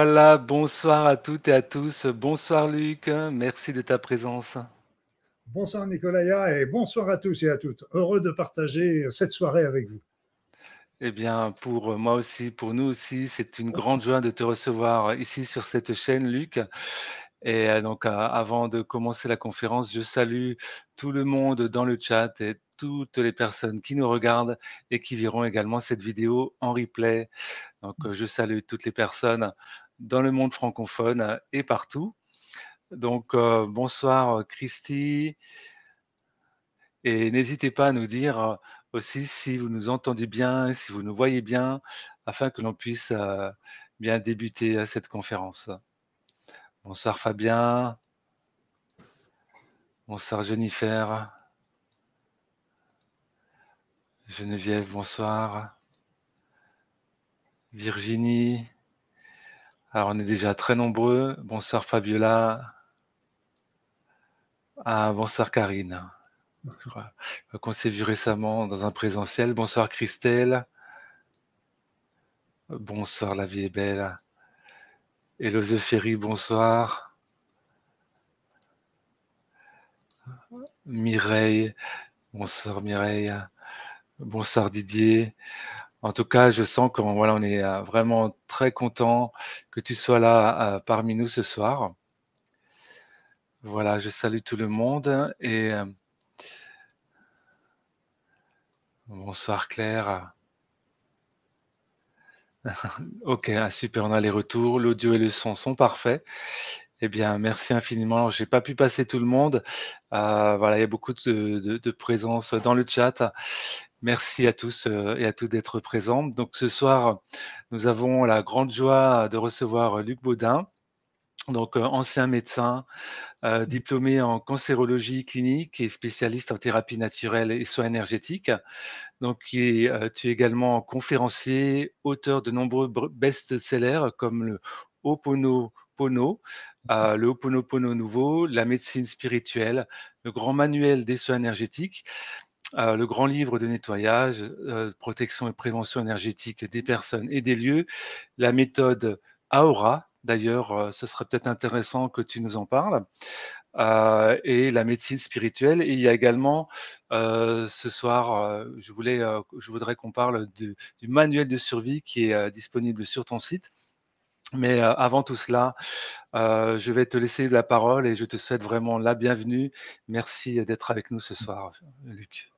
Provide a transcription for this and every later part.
Voilà, bonsoir à toutes et à tous. Bonsoir Luc, merci de ta présence. Bonsoir Nicolaya et bonsoir à tous et à toutes. Heureux de partager cette soirée avec vous. Eh bien, pour moi aussi, pour nous aussi, c'est une grande joie de te recevoir ici sur cette chaîne, Luc. Et euh, donc, avant de commencer la conférence, je salue tout le monde dans le chat et toutes les personnes qui nous regardent et qui verront également cette vidéo en replay. Donc, je salue toutes les personnes dans le monde francophone et partout. Donc, euh, bonsoir Christy. Et n'hésitez pas à nous dire aussi si vous nous entendez bien, si vous nous voyez bien, afin que l'on puisse euh, bien débuter cette conférence. Bonsoir Fabien. Bonsoir Jennifer. Geneviève, bonsoir. Virginie. Alors on est déjà très nombreux. Bonsoir Fabiola. Ah, bonsoir Karine. Qu'on s'est vu récemment dans un présentiel. Bonsoir Christelle. Bonsoir, la vie est belle. Hello Ferry, bonsoir. Mireille, bonsoir Mireille. Bonsoir Didier. En tout cas, je sens qu'on voilà, on est euh, vraiment très content que tu sois là euh, parmi nous ce soir. Voilà, je salue tout le monde et euh, bonsoir Claire. ok, ah, super, on a les retours. L'audio et le son sont parfaits. Eh bien, merci infiniment. J'ai pas pu passer tout le monde. voilà, il y a beaucoup de présence dans le chat. Merci à tous euh, et à toutes d'être présents. Donc ce soir, nous avons la grande joie de recevoir Luc Baudin, donc euh, ancien médecin, euh, diplômé en cancérologie clinique et spécialiste en thérapie naturelle et soins énergétiques. Donc, tu es également conférencier, auteur de nombreux best-sellers comme le Oponopono, euh, le Oponopono nouveau, la médecine spirituelle, le grand manuel des soins énergétiques euh, le grand livre de nettoyage, euh, protection et prévention énergétique des personnes et des lieux, la méthode Aura, d'ailleurs, euh, ce serait peut-être intéressant que tu nous en parles, et la médecine spirituelle. Et il y a également, ce soir, je, voudrais qu'on parle du manuel de survie qui est disponible sur ton site. Mais avant tout cela, je vais te laisser la parole et je te souhaite vraiment la bienvenue. Merci d'être avec nous ce soir, Luc.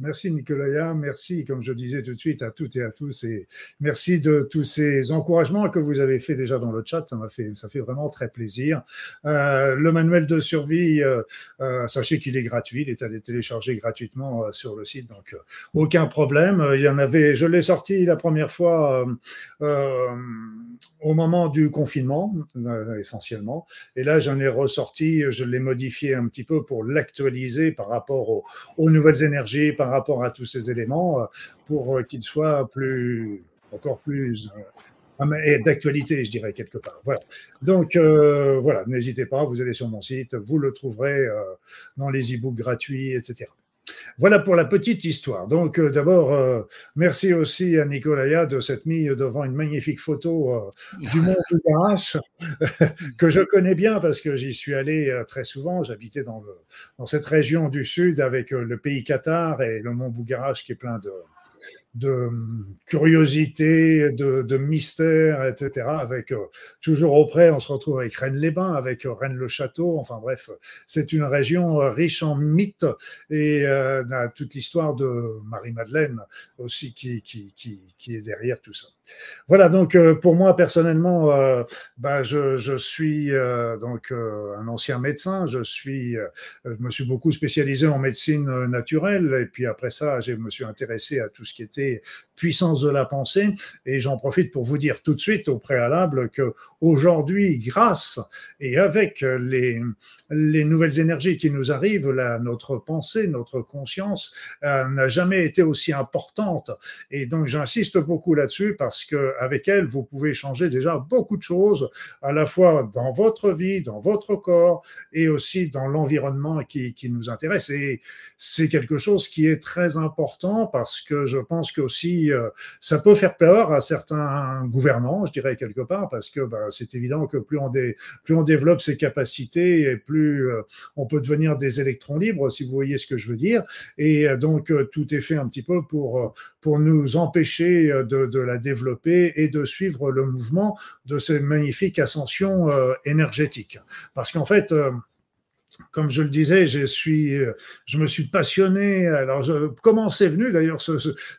Merci Nicolaya, merci comme je disais tout de suite à toutes et à tous. Et merci de tous ces encouragements que vous avez fait déjà dans le chat, ça m'a fait ça fait vraiment très plaisir. Euh, le manuel de survie, euh, euh, sachez qu'il est gratuit, il est à télécharger gratuitement sur le site, donc aucun problème. Il y en avait, je l'ai sorti la première fois au moment du confinement essentiellement, et là j'en ai ressorti, je l'ai modifié un petit peu pour l'actualiser par rapport aux, aux nouvelles énergies, par rapport à tous ces éléments euh, pour euh, qu'ils soient plus, encore plus euh, d'actualité, je dirais, quelque part. Voilà. Donc, voilà, n'hésitez pas, vous allez sur mon site, vous le trouverez dans les e-books gratuits, etc. Voilà pour la petite histoire. Donc, euh, d'abord, euh, merci aussi à Nicolaya de s'être mis devant une magnifique photo euh, du mont Bougarache, que je connais bien parce que j'y suis allé très souvent. J'habitais dans, dans cette région du sud avec le pays Qatar et le mont Bougarache qui est plein de, de curiosité, de, de, mystère, etc. Avec euh, toujours auprès, on se retrouve avec Rennes-les-Bains, avec euh, Rennes-le-Château. Enfin bref, c'est une région euh, riche en mythes et euh, toute l'histoire de Marie-Madeleine aussi qui, qui, qui, qui, est derrière tout ça. Voilà, donc pour moi personnellement, euh, bah, je, je, suis euh, donc un ancien médecin. Je suis, je me suis beaucoup spécialisé en médecine naturelle et puis après ça, je me suis intéressé à tout ce qui était puissance de la pensée. Et j'en profite pour vous dire tout de suite au préalable que aujourd'hui, grâce et avec les, les nouvelles énergies qui nous arrivent, la, notre pensée, notre conscience euh, n'a jamais été aussi importante. Et donc j'insiste beaucoup là-dessus parce que avec elle, vous pouvez changer déjà beaucoup de choses, à la fois dans votre vie, dans votre corps et aussi dans l'environnement qui, nous intéresse. Et c'est quelque chose qui est très important parce que je pense que qu'aussi euh, ça peut faire peur à certains gouvernants, je dirais quelque part, parce que bah, c'est évident que plus on, développe ses capacités et plus euh, on peut devenir des électrons libres, si vous voyez ce que je veux dire. Et euh, donc tout est fait un petit peu pour, nous empêcher de la développer et de suivre le mouvement de ces magnifiques ascensions énergétiques. Parce qu'en fait, comme je le disais, je suis, je me suis passionné. Alors, comment c'est venu d'ailleurs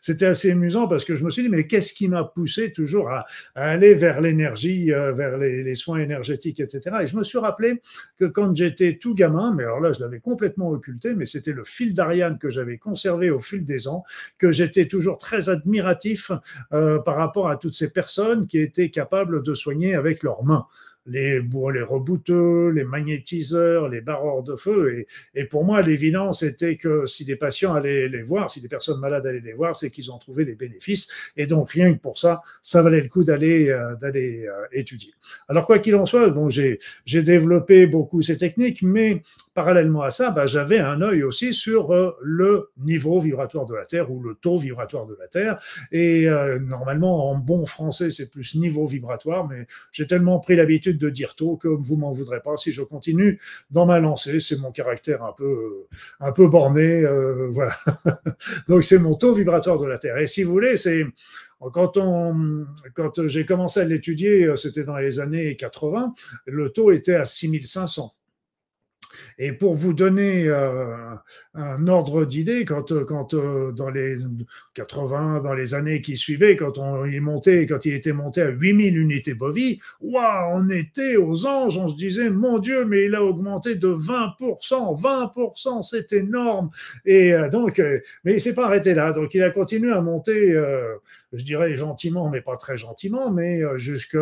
C'était assez amusant parce que je me suis dit, mais qu'est-ce qui m'a poussé toujours à, aller vers l'énergie, euh, vers les, soins énergétiques, etc. Et je me suis rappelé que quand j'étais tout gamin, mais alors là, je l'avais complètement occulté, mais c'était le fil d'Ariane que j'avais conservé au fil des ans, que j'étais toujours très admiratif euh, par rapport à toutes ces personnes qui étaient capables de soigner avec leurs mains les, les rebouteux, les magnétiseurs, les barreurs de feu. Et, pour moi, l'évidence était que si des patients allaient les voir, si des personnes malades allaient les voir, c'est qu'ils ont trouvé des bénéfices. Et donc, rien que pour ça, ça valait le coup d'aller euh, euh, étudier. Alors, quoi qu'il en soit, bon, j'ai développé beaucoup ces techniques, mais parallèlement à ça, bah, j'avais un œil aussi sur euh, le niveau vibratoire de la Terre ou le taux vibratoire de la Terre. Et normalement, en bon français, c'est plus niveau vibratoire, mais j'ai tellement pris l'habitude de dire tôt que vous m'en voudrez pas si je continue dans ma lancée. C'est mon caractère un peu, un peu borné. Euh, voilà. Donc, c'est mon taux vibratoire de la Terre. Et si vous voulez, c'est quand, quand j'ai commencé à l'étudier, c'était dans les années 80, le taux était à 6500. Et pour vous donner euh, un ordre d'idée, quand, quand euh, dans les 80, dans les années qui suivaient, quand on il montait, quand il était monté à 8000 unités bovies, waouh, on était aux anges, on se disait, mon Dieu, mais il a augmenté de 20%, 20%, c'est énorme. Et euh, donc, mais il s'est pas arrêté là, donc il a continué à monter, je dirais gentiment, mais pas très gentiment, mais jusque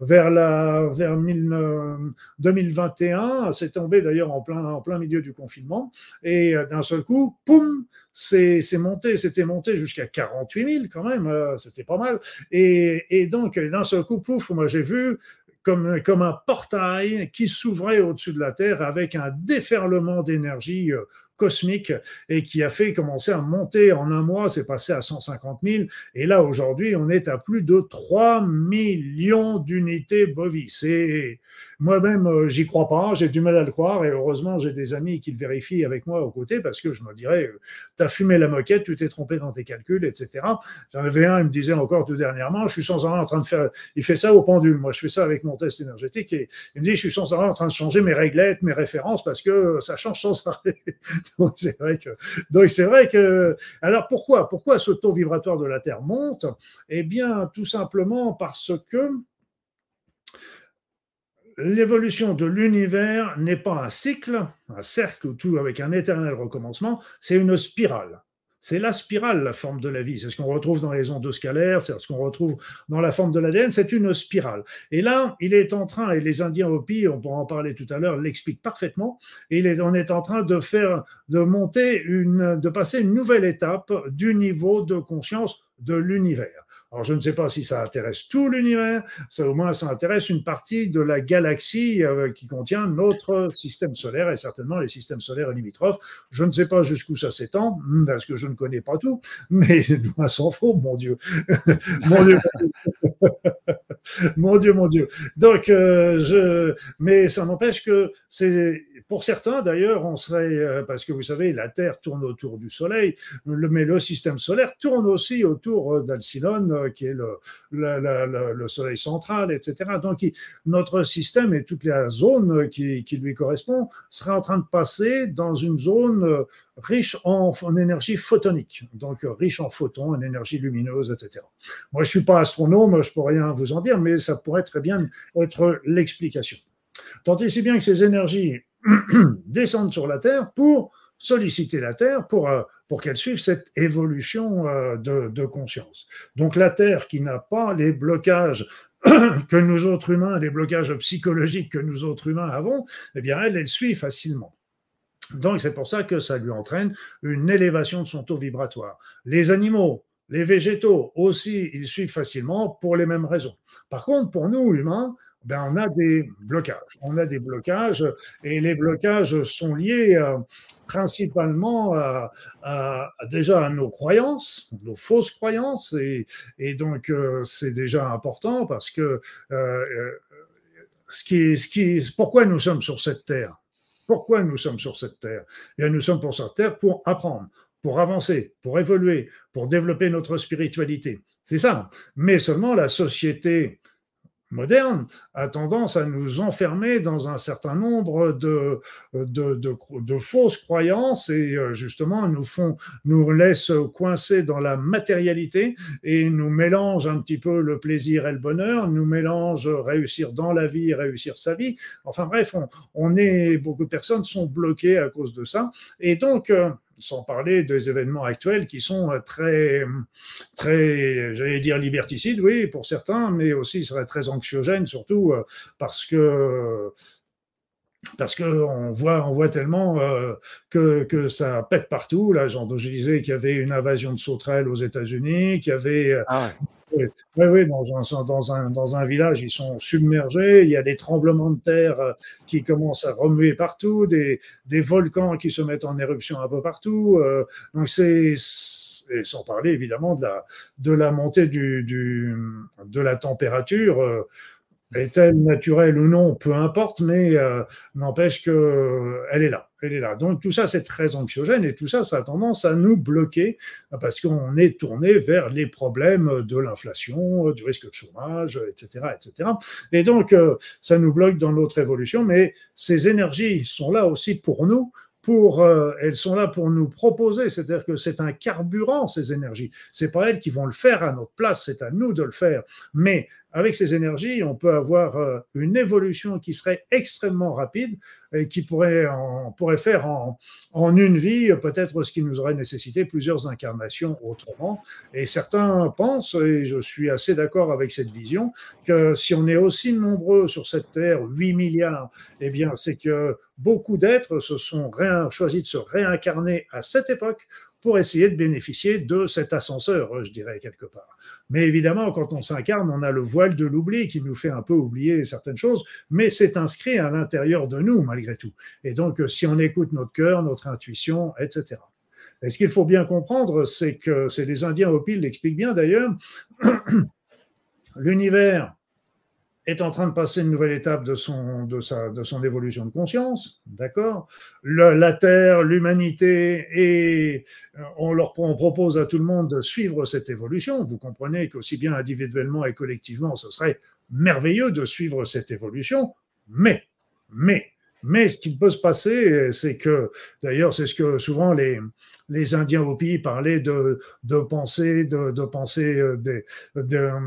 vers la vers 2021, c'est tombé d'ailleurs en plein, en plein milieu du confinement. Et euh, d'un seul coup, poum, c'est monté, c'était monté jusqu'à 48 000 quand même, euh, c'était pas mal. Et, et donc, d'un seul coup, pouf, moi j'ai vu comme, comme un portail qui s'ouvrait au-dessus de la Terre avec un déferlement d'énergie euh, cosmique et qui a fait commencer à monter en un mois, c'est passé à 150 000 et là aujourd'hui on est à plus de 3 millions d'unités bovis. Et moi-même euh, j'y crois pas, j'ai du mal à le croire et heureusement j'ai des amis qui le vérifient avec moi aux côtés parce que je me dirais euh, t'as fumé la moquette, tu t'es trompé dans tes calculs, etc. J'en avais un, il me disait encore tout dernièrement, je suis sans arrêt en train de faire, il fait ça au pendule, moi je fais ça avec mon test énergétique et il me dit je suis sans arrêt en train de changer mes réglettes, mes références parce que ça change sans arrêt. donc c'est vrai que, alors pourquoi, pourquoi ce taux vibratoire de la Terre monte? Eh bien, tout simplement parce que l'évolution de l'univers n'est pas un cycle, un cercle tout avec un éternel recommencement, c'est une spirale. C'est la spirale, la forme de la vie. C'est ce qu'on retrouve dans les ondes scalaires, c'est ce qu'on retrouve dans la forme de l'ADN. C'est une spirale. Et là, il est en train, et les Indiens Hopi, on pourra en parler tout à l'heure, l'expliquent parfaitement. Il est, on est en train de faire, de monter une, de passer une nouvelle étape du niveau de conscience de l'univers. Alors, je ne sais pas si ça intéresse tout l'univers, ça, au moins ça intéresse une partie de la galaxie euh, qui contient notre système solaire et certainement les systèmes solaires limitrophes. Je ne sais pas jusqu'où ça s'étend, hmm, parce que je ne connais pas tout, mais loin s'en faut, mon Dieu. mon Dieu. mon Dieu, mon Dieu. Donc, euh, je, mais ça n'empêche que c'est pour certains, d'ailleurs, on serait, euh, parce que vous savez, la Terre tourne autour du Soleil, mais le système solaire tourne aussi autour euh, euh, qui est le, le, Soleil central, etc. Donc, notre système et toute la zone qui, qui, lui correspond serait en train de passer dans une zone riche en, en, énergie photonique, donc riche en photons, en énergie lumineuse, etc. Moi, je suis pas astronome, je peux rien vous en dire, mais ça pourrait très bien être l'explication. Tant et si bien que ces énergies descendent sur la Terre pour solliciter la Terre pour, euh, pour qu'elle suive cette évolution euh, de, conscience. Donc la Terre qui n'a pas les blocages que nous autres humains, les blocages psychologiques que nous autres humains avons, eh bien elle, elle suit facilement. Donc c'est pour ça que ça lui entraîne une élévation de son taux vibratoire. Les animaux, les végétaux aussi, ils suivent facilement pour les mêmes raisons. Par contre, pour nous humains, ben, on a des blocages. On a des blocages et les blocages sont liés euh, principalement à, déjà à nos croyances, nos fausses croyances et, et donc euh, c'est déjà important parce que euh, ce qui, ce qui, pourquoi nous sommes sur cette terre? Pourquoi nous sommes sur cette terre? Eh bien, Nous sommes pour cette terre pour apprendre, pour avancer, pour évoluer, pour développer notre spiritualité. C'est ça. Mais seulement la société moderne a tendance à nous enfermer dans un certain nombre de, de, de, fausses croyances et euh, justement nous font, nous laisse coincés dans la matérialité et nous mélange un petit peu le plaisir et le bonheur, nous mélange réussir dans la vie, réussir sa vie. Enfin bref, on, on est, beaucoup de personnes sont bloquées à cause de ça. Et donc, euh, sans parler des événements actuels qui sont euh, très, très, j'allais dire liberticides, oui, pour certains, mais aussi seraient très anxiogènes, surtout euh, parce que parce qu'on voit, on voit tellement euh, que, que, ça pète partout. Là, genre, je disais qu'il y avait une invasion de sauterelles aux États-Unis, qu'il y avait. Ah ouais. Oui, dans un, dans, un, dans un village, ils sont submergés. Il y a des tremblements de terre euh, qui commencent à remuer partout, des, des volcans qui se mettent en éruption un peu partout. Euh, donc, c'est. Sans parler évidemment de la, de la montée du, du de la température est-elle naturelle ou non, peu importe, mais euh, n'empêche qu'elle est là. Elle est là. Donc tout ça, c'est très anxiogène et tout ça, ça a tendance à nous bloquer parce qu'on est tourné vers les problèmes de l'inflation, du risque de chômage, etc., etc. Et donc euh, ça nous bloque dans notre évolution. Mais ces énergies sont là aussi pour nous pour, euh, elles sont là pour nous proposer, c'est-à-dire que c'est un carburant, ces énergies. C'est pas elles qui vont le faire à notre place, c'est à nous de le faire. Mais avec ces énergies, on peut avoir euh, une évolution qui serait extrêmement rapide et qui pourrait, pourrait faire en, une vie peut-être ce qui nous aurait nécessité plusieurs incarnations autrement. Et certains pensent, et je suis assez d'accord avec cette vision, que si on est aussi nombreux sur cette Terre, 8 milliards, eh bien c'est que beaucoup d'êtres se sont choisi de se réincarner à cette époque pour essayer de bénéficier de cet ascenseur, je dirais quelque part. Mais évidemment, quand on s'incarne, on a le voile de l'oubli qui nous fait un peu oublier certaines choses, mais c'est inscrit à l'intérieur de nous malgré tout. Et donc, si on écoute notre cœur, notre intuition, etc. Et ce qu'il faut bien comprendre, c'est que c'est les Indiens Hopi l'expliquent bien d'ailleurs. L'univers est en train de passer une nouvelle étape de son, de sa, de son évolution de conscience, d'accord? La Terre, l'humanité, et euh, on leur on propose à tout le monde de suivre cette évolution. Vous comprenez qu'aussi bien individuellement et collectivement, ce serait merveilleux de suivre cette évolution, mais, mais, mais ce qui peut se passer, c'est que, d'ailleurs, c'est ce que souvent les, les Indiens Hopi parlaient de, de penser, de, de penser euh, des, de, euh,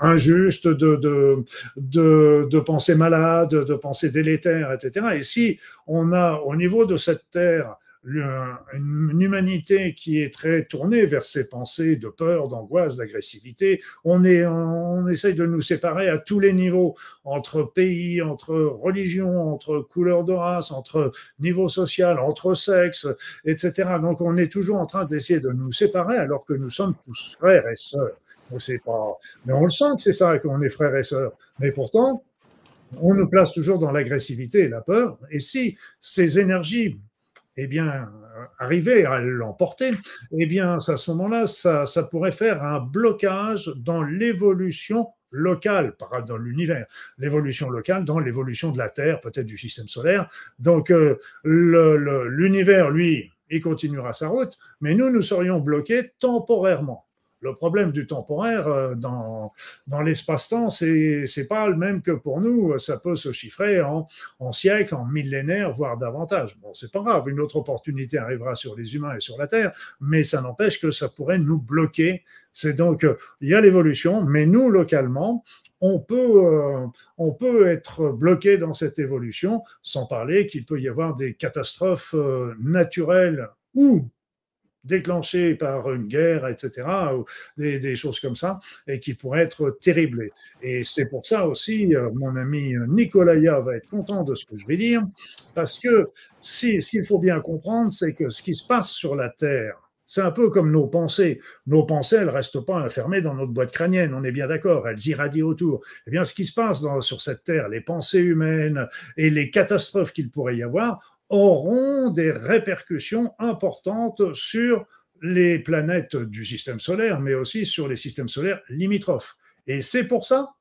injuste, de, de, de, de pensées malades, de pensées délétères, etc. Et si on a au niveau de cette terre une humanité qui est très tournée vers ces pensées de peur, d'angoisse, d'agressivité. On, on essaye de nous séparer à tous les niveaux, entre pays, entre religions, entre couleurs de race, entre niveau social, entre sexes, etc. Donc on est toujours en train d'essayer de nous séparer alors que nous sommes tous frères et sœurs. On sait pas, mais on le sent que c'est ça, qu'on est frères et sœurs. Mais pourtant, on nous place toujours dans l'agressivité et la peur. Et si ces énergies, eh bien, arrivaient à l'emporter, eh bien, à ce moment-là, ça, pourrait faire un blocage dans l'évolution locale dans l'univers, l'évolution locale dans l'évolution de la Terre, peut-être du système solaire. Donc, euh, l'univers, lui, il continuera sa route, mais nous, nous serions bloqués temporairement. Le problème du temporaire euh, dans, dans l'espace-temps, c'est pas le même que pour nous. Ça peut se chiffrer en, en siècles, en millénaires, voire davantage. Bon, c'est pas grave. Une autre opportunité arrivera sur les humains et sur la Terre, mais ça n'empêche que ça pourrait nous bloquer. C'est donc il y a l'évolution, mais nous localement, on peut, euh, on peut être bloqué dans cette évolution, sans parler qu'il peut y avoir des catastrophes euh, naturelles ou déclenché par une guerre, etc., ou des, choses comme ça, et qui pourraient être terribles. Et c'est pour ça aussi, euh, mon ami Nicolaya va être content de ce que je vais dire, parce que si, ce qu'il faut bien comprendre, c'est que ce qui se passe sur la Terre, C'est un peu comme nos pensées. Nos pensées, elles restent pas enfermées dans notre boîte crânienne, on est bien d'accord, elles irradient autour. Eh bien, ce qui se passe sur cette Terre, les pensées humaines et les catastrophes qu'il pourrait y avoir, auront des répercussions importantes sur les planètes du système solaire, mais aussi sur les systèmes solaires limitrophes. Et c'est pour ça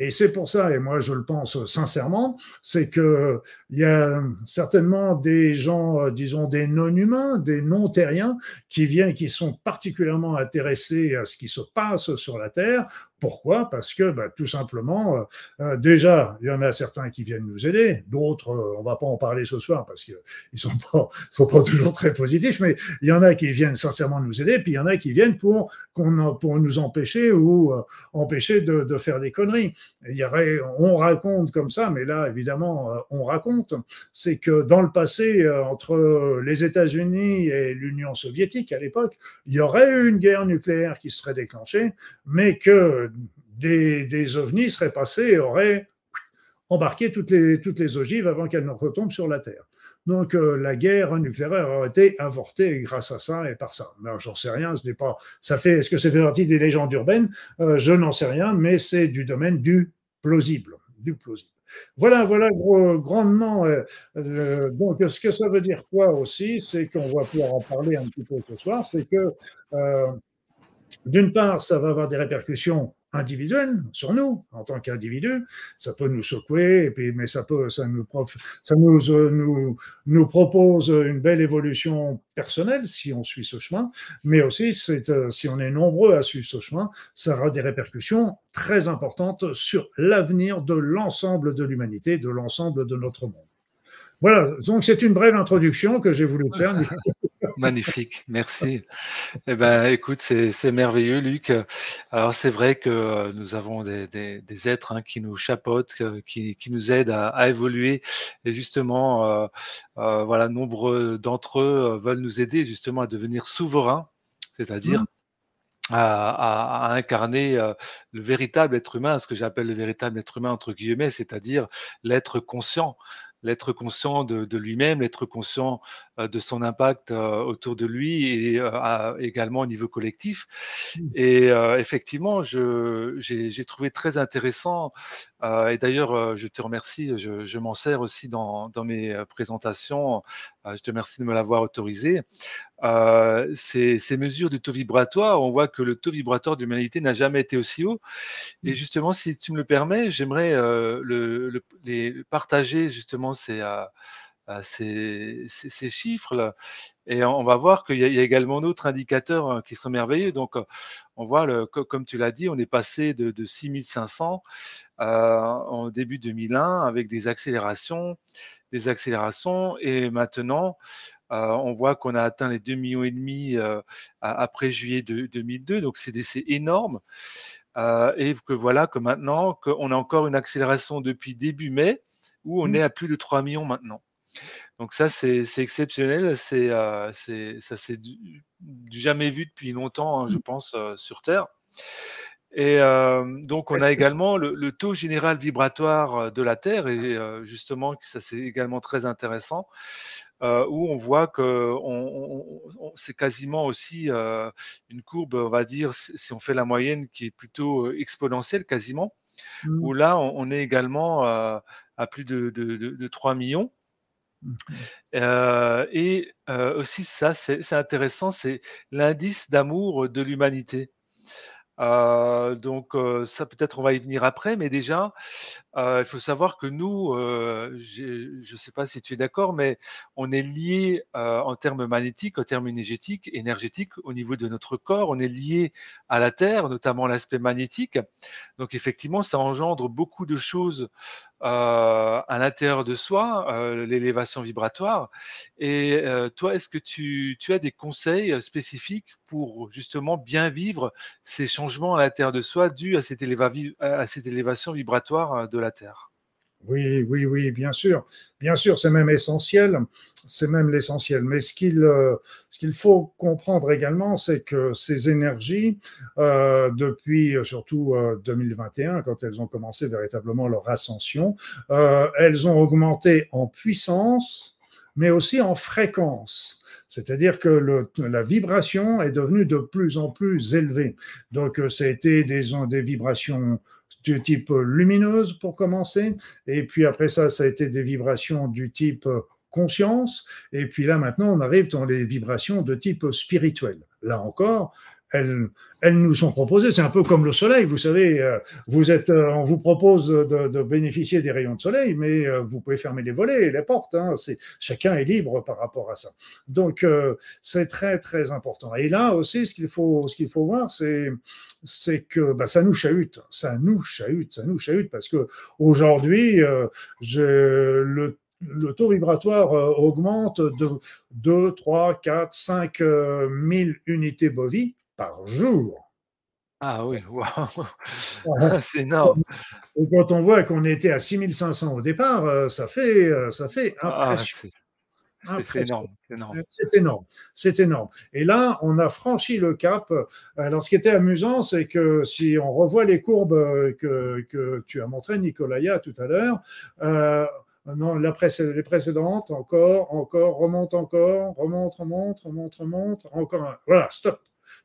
et c'est pour ça, et moi je le pense sincèrement, c'est que il y a certainement des gens, euh, disons des non-humains, des non-terriens, qui viennent, qui sont particulièrement intéressés à ce qui se passe sur la Terre. Pourquoi? Parce que bah, tout simplement, euh, euh, déjà, il y en a certains qui viennent nous aider, d'autres, on va pas en parler ce soir parce qu'ils sont pas, sont pas toujours très positifs, mais il y en a qui viennent sincèrement nous aider, puis il y en a qui viennent pour qu'on pour nous empêcher ou empêcher de, de faire des conneries il y aurait, on raconte comme ça, mais là, évidemment, euh, on raconte, c'est que dans le passé, euh, entre les États-Unis et l'Union soviétique à l'époque, il y aurait eu une guerre nucléaire qui serait déclenchée, mais que des, des ovnis seraient passés et auraient embarqué toutes les, toutes les ogives avant qu'elles ne retombent sur la Terre. Donc euh, la guerre nucléaire aurait été avortée grâce à ça et par ça. Mais j'en sais rien, ce n'est pas. Ça fait. Est-ce que ça fait partie des légendes urbaines? Euh, Je n'en sais rien, mais c'est du domaine du plausible, du plausible. Voilà, voilà grandement. Euh, donc, ce que ça veut dire quoi aussi, c'est qu'on va pouvoir en parler un petit peu ce soir, c'est que d'une part, ça va avoir des répercussions individuelles sur nous en tant qu'individus. Ça peut nous secouer, mais ça peut, ça nous, ça nous, euh, nous, nous propose une belle évolution personnelle si on suit ce chemin, mais aussi euh, si on est nombreux à suivre ce chemin, ça aura des répercussions très importantes sur l'avenir de l'ensemble de l'humanité, de l'ensemble de notre monde. Voilà, donc c'est une brève introduction que j'ai voulu faire. Magnifique, merci. Eh ben, écoute, c'est merveilleux, Luc. Alors, c'est vrai que nous avons des, des, des êtres hein, qui nous chapeautent, qui, qui nous aident à, à, évoluer. Et justement, euh, euh, voilà, nombreux d'entre eux veulent nous aider justement à devenir souverains, c'est-à-dire mmh. À, à, incarner euh, le véritable être humain, ce que j'appelle le véritable être humain entre guillemets, c'est-à-dire l'être conscient, l'être conscient de, de lui-même, l'être conscient euh, de son impact euh, autour de lui et euh, également au niveau collectif. Mmh. Et effectivement, j'ai trouvé très intéressant, et d'ailleurs, je te remercie, je, je m'en sers aussi dans, dans mes présentations, je te remercie de me l'avoir autorisé. Ces, ces, mesures du taux vibratoire, on voit que le taux vibratoire de l'humanité n'a jamais été aussi haut. Et mmh. justement, si tu me le permets, j'aimerais le, le, les partager justement ces ces, ces, chiffres-là. Et on va voir qu'il y, a également d'autres indicateurs hein, qui sont merveilleux. Donc, on voit, le, comme tu l'as dit, on est passé de, de 6500 euh, en début 2001 avec des accélérations, des accélérations. Et maintenant, euh, on voit qu'on a atteint les 2 millions et demi euh, après juillet de, 2002. Donc, c'est énorme. Euh, et que voilà que maintenant, qu'on a encore une accélération depuis début mai, où on mmh. est à plus de 3 millions maintenant. Donc ça, c'est exceptionnel. C'est euh, ça, c'est du, jamais vu depuis longtemps, hein, je mmh. pense, euh, sur Terre. Et euh, donc, on a également le, le, taux général vibratoire euh, de la Terre, et euh, justement, ça c'est également très intéressant, euh, où on voit que on, on, c'est quasiment aussi une courbe, on va dire, si on fait la moyenne, qui est plutôt exponentielle quasiment, mmh. où là, on, est également à plus de, de, de, de 3 millions. Mmh euh, et euh, aussi ça, c'est intéressant, c'est l'indice d'amour de l'humanité. Euh, donc euh, ça peut-être on va y venir après, mais déjà euh, il faut savoir que nous, je ne sais pas si tu es d'accord, mais on est lié en termes magnétiques, en termes énergétiques, énergétiques au niveau de notre corps, on est lié à la Terre, notamment l'aspect magnétique. Donc effectivement, ça engendre beaucoup de choses à l'intérieur de soi, l'élévation vibratoire. Et toi, est-ce que tu, tu as des conseils spécifiques pour justement bien vivre ces changements à l'intérieur de soi dus à cette, à cette élévation vibratoire de la Terre. Oui, oui, oui, bien sûr. Bien sûr, c'est même essentiel. C'est même l'essentiel. Mais ce qu'il euh, faut comprendre également, c'est que ces énergies, euh, depuis euh, surtout 2021, quand elles ont commencé véritablement leur ascension, elles ont augmenté en puissance mais aussi en fréquence. C'est-à-dire que la vibration est devenue de plus en plus élevée. Donc, ça a été des vibrations du type lumineuse pour commencer, et puis après ça, ça a été des vibrations du type conscience, et puis là maintenant, on arrive dans les vibrations de type spirituel. Là encore, elles, elles nous sont proposées. C'est un peu comme le soleil, vous savez, euh, vous êtes, euh, on vous propose de, de, bénéficier des rayons de soleil, mais euh, vous pouvez fermer les volets et les portes. Hein, c'est, chacun est libre par rapport à ça. Donc, c'est très, très important. Et là aussi, ce qu'il faut, ce qu'il faut voir, c'est, c'est que bah, ça nous chahute, ça nous chahute, ça nous chahute, parce que aujourd'hui, je, le le taux vibratoire augmente de 2, 3, 4, 5 000 unités bovies par jour. Ah oui, c'est énorme. Et quand on voit qu'on était à 6500 au départ, euh, ça fait, euh, ça fait ah, c'est énorme. C'est énorme. C'est énorme. Et là, on a franchi le cap. Alors, ce qui était amusant, c'est que si on revoit les courbes que, que tu as montrées, Nicolaya, tout à l'heure, euh, non, la les précédentes, encore, encore, remonte encore, remonte, remonte, remonte, remonte, encore. Voilà, stop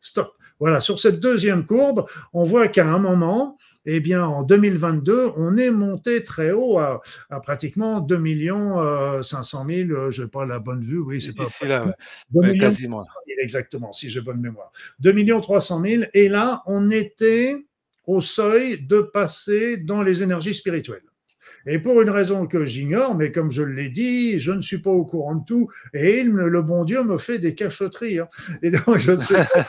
stop. Voilà, sur cette deuxième courbe, on voit qu'à un moment, eh bien, en 2022, on est monté très haut à, pratiquement 2 millions 500 000, je n'ai pas la bonne vue, oui, c'est pas là, ouais. quasiment. Exactement, si j'ai bonne mémoire. 2 millions 300 000, et là, on était au seuil de passer dans les énergies spirituelles. Et pour une raison que j'ignore, mais comme je l'ai dit, je ne suis pas au courant de tout, et le bon Dieu me fait des cachotteries. Hein. Et donc, je ne, sais pas,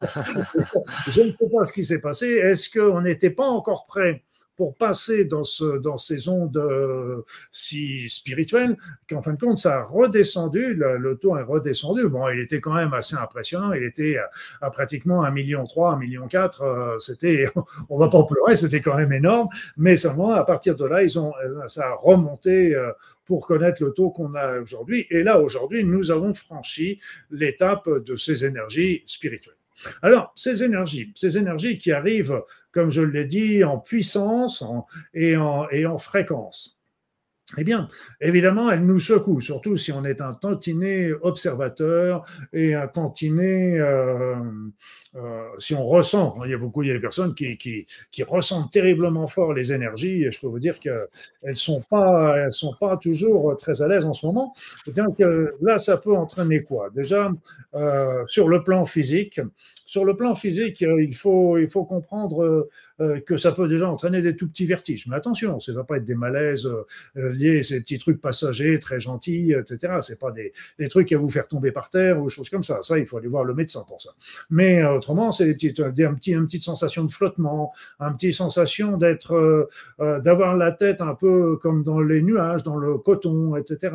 je ne sais pas ce qui s'est passé. Est-ce qu'on n'était pas encore prêt pour passer dans, ce, dans ces ondes euh, si spirituelles qu'en fin de compte, ça a redescendu, le, taux est redescendu. Bon, il était quand même assez impressionnant. Il était à, pratiquement 1,3 million, 1,4 million. Euh, c'était, on va pas pleurer, c'était quand même énorme. Mais seulement, à partir de là, ils ont, ça a remonté euh, pour connaître le taux qu'on a aujourd'hui. Et là, aujourd'hui, nous avons franchi l'étape de ces énergies spirituelles. Alors, ces énergies, ces énergies qui arrivent, comme je l'ai dit, en puissance et, en, et en fréquence, eh bien, évidemment, elles nous secouent, surtout si on est un tantinet observateur et un tantinet, euh, euh, si on ressent, il y a beaucoup, il y a des personnes qui, qui, qui ressentent terriblement fort les énergies, et je peux vous dire qu'elles ne sont, pas, elles sont pas toujours très à l'aise en ce moment. Donc là, ça peut entraîner quoi? Déjà, euh, sur le plan physique, sur le plan physique, euh, il faut, il faut comprendre euh, euh, que ça peut déjà entraîner des tout petits vertiges. Mais attention, ça ne va pas être des malaises liés à ces petits trucs passagers, très gentils, etc. Ce pas des, des, trucs à vous faire tomber par terre ou choses comme ça. Ça, il faut aller voir le médecin pour ça. Mais autrement, c'est des petites, des, un petit, une petite sensation de flottement, un petit sensation d'être, d'avoir la tête un peu comme dans les nuages, dans le coton, etc.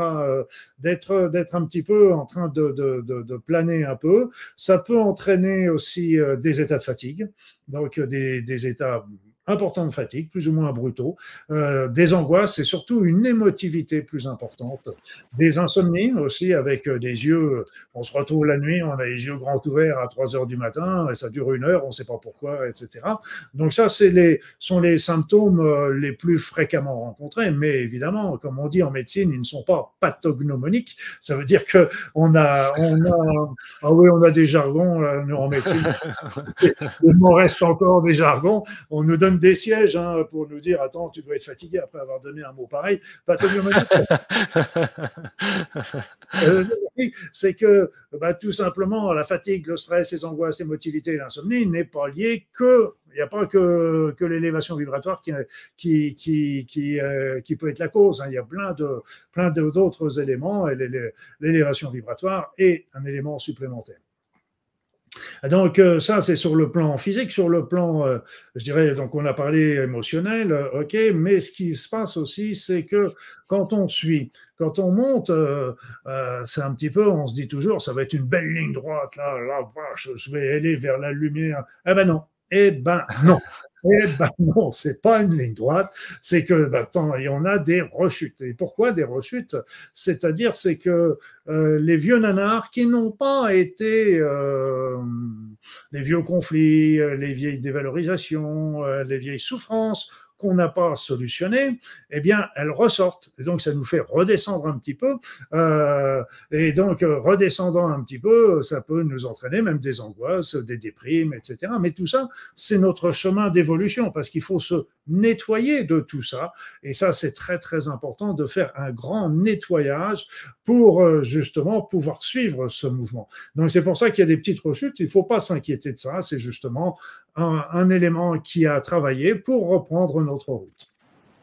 d'être, d'être un petit peu en train de, de, de, de planer un peu. Ça peut entraîner aussi euh, des états de fatigue, donc euh, des, des états important de fatigue, plus ou moins brutaux, euh, des angoisses et surtout une émotivité plus importante, des insomnies aussi avec euh, des yeux, on se retrouve la nuit, on a les yeux grands ouverts à 3 heures du matin et ça dure une heure, on ne sait pas pourquoi, etc. Donc ça, c'est les, sont les symptômes euh, les plus fréquemment rencontrés, mais évidemment, comme on dit en médecine, ils ne sont pas pathognomoniques, ça veut dire que on a, on a, ah oui, on a des jargons, nous en médecine, il nous reste encore des jargons, on nous donne des sièges hein, pour nous dire Attends, tu dois être fatigué après avoir donné un mot pareil. euh, c'est que bah, tout simplement, la fatigue, le stress, les angoisses, l'émotivité et l'insomnie n'est pas lié que. Il n'y a pas que, que l'élévation vibratoire qui, qui, qui, qui, euh, qui, peut être la cause. Hein. Il y a plein de plein d'autres éléments et l'élévation vibratoire est un élément supplémentaire. Donc euh, ça, c'est sur le plan physique, sur le plan, euh, je dirais, donc on a parlé émotionnel, euh, ok, mais ce qui se passe aussi, c'est que quand on suit, quand on monte, c'est un petit peu, on se dit toujours, ça va être une belle ligne droite, là, là, je vais aller vers la lumière. Eh ben non, eh ben non. Eh ben non, c'est pas une ligne droite, c'est que bah, tant, y on a des rechutes. Et pourquoi des rechutes? C'est-à-dire c'est que euh, les vieux nanars qui n'ont pas été euh, les vieux conflits, euh, les vieilles dévalorisations, les vieilles souffrances qu'on n'a pas solutionnées, eh bien, elles ressortent. Et donc, ça nous fait redescendre un petit peu. Euh, et donc, redescendant un petit peu, ça peut nous entraîner même des angoisses, des déprimes, etc. Mais tout ça, c'est notre chemin d'évolution parce qu'il faut se nettoyer de tout ça. Et ça, c'est très, très important de faire un grand nettoyage pour justement pouvoir suivre ce mouvement. Donc, c'est pour ça qu'il y a des petites rechutes. Il ne faut pas s'inquiéter de ça. C'est justement un, un, élément qui a travaillé pour reprendre notre route.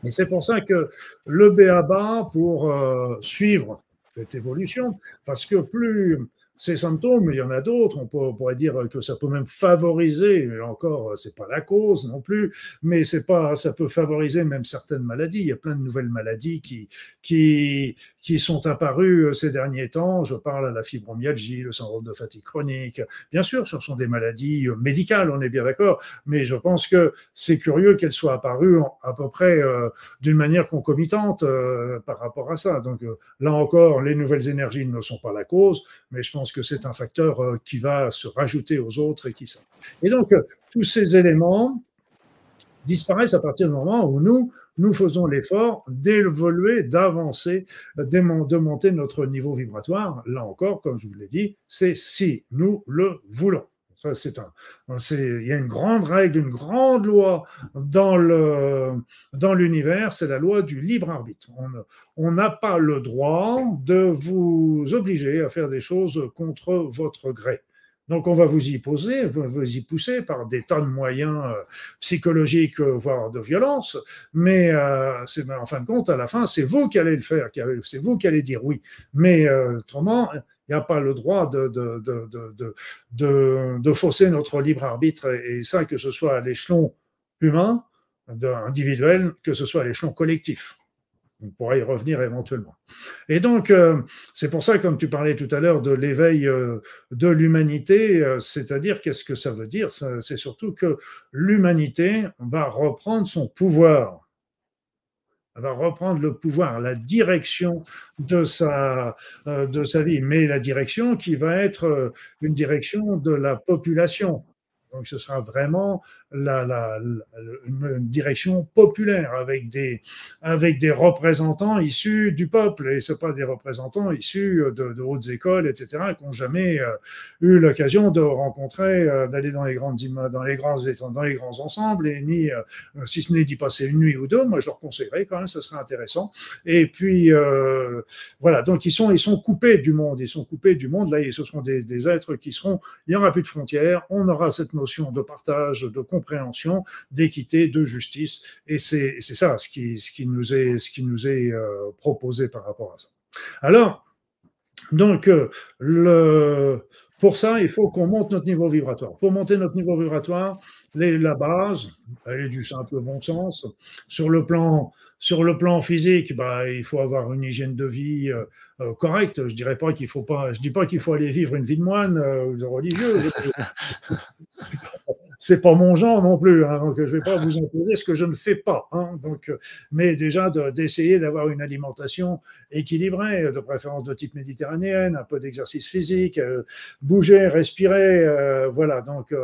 Et c'est pour ça que le BABA, pour euh, suivre cette évolution, parce que plus ces symptômes, il y en a d'autres. On, pourrait dire que ça peut même favoriser, mais encore, c'est pas la cause non plus, mais c'est pas, ça peut favoriser même certaines maladies. Il y a plein de nouvelles maladies qui, qui, qui sont apparues ces derniers temps. Je parle à la fibromyalgie, le syndrome de fatigue chronique. Bien sûr, ce sont des maladies médicales, on est bien d'accord, mais je pense que c'est curieux qu'elles soient apparues à peu près euh, d'une manière concomitante euh, par rapport à ça. Donc euh, là encore, les nouvelles énergies ne sont pas la cause, mais je pense que c'est un facteur euh, qui va se rajouter aux autres et qui ça. Et donc, euh, tous ces éléments disparaissent à partir du moment où nous, nous faisons l'effort d'évoluer, d'avancer, de monter notre niveau vibratoire. Là encore, comme je vous l'ai dit, c'est si nous le voulons. Il y a une grande règle, une grande loi dans l'univers, c'est la loi du libre arbitre. On n'a pas le droit de vous obliger à faire des choses contre votre gré. Donc on va vous y poser, vous y pousser par des tas de moyens euh, psychologiques, euh, voire de violence, mais euh, c'est en fin de compte, à la fin, c'est vous qui allez le faire, c'est vous qui allez dire oui. Mais autrement, il n'y a pas le droit de, fausser notre libre arbitre, et ça, que ce soit à l'échelon humain, individuel, que ce soit à l'échelon collectif. On pourra y revenir éventuellement. Et donc, euh, c'est pour ça, comme tu parlais tout à l'heure de l'éveil euh, de l'humanité, euh, c'est-à-dire qu'est-ce que ça veut dire? C'est surtout que l'humanité va reprendre son pouvoir va reprendre le pouvoir, la direction de sa, euh, de sa vie, mais la direction qui va être euh, une direction de la population. Donc ce sera vraiment la, la, une direction populaire avec des, avec des représentants issus du peuple et ce pas des représentants issus de, hautes écoles, etc., qui n'ont jamais euh, eu l'occasion de rencontrer, euh, d'aller dans les grandes dans les grands dans les grands ensembles et ni, euh, si ce n'est d'y passer une nuit ou deux, moi je leur conseillerais quand même, ce serait intéressant. Et puis voilà, donc ils sont ils sont coupés du monde, ils sont coupés du monde. Là, ce seront des, des êtres qui seront, il n'y aura plus de frontières, on aura cette notion de partage, de compréhension, d'équité, de justice. Et c'est ça ce qui, ce qui nous est, ce qui nous est euh, proposé par rapport à ça. Alors, donc, euh, le, pour ça, il faut qu'on monte notre niveau vibratoire. Pour monter notre niveau vibratoire, la base, elle est du simple bon sens. Sur le plan, sur le plan physique, bah, il faut avoir une hygiène de vie euh, euh, correcte. Je dirais pas qu'il faut pas, je dis pas qu'il faut aller vivre une vie de moine euh, ou de religieux. C'est pas mon genre non plus, hein, donc je vais pas vous imposer ce que je ne fais pas. Hein, donc, mais déjà d'essayer d'avoir une alimentation équilibrée, de préférence de type méditerranéenne, un peu d'exercice physique, bouger, respirer, voilà. Donc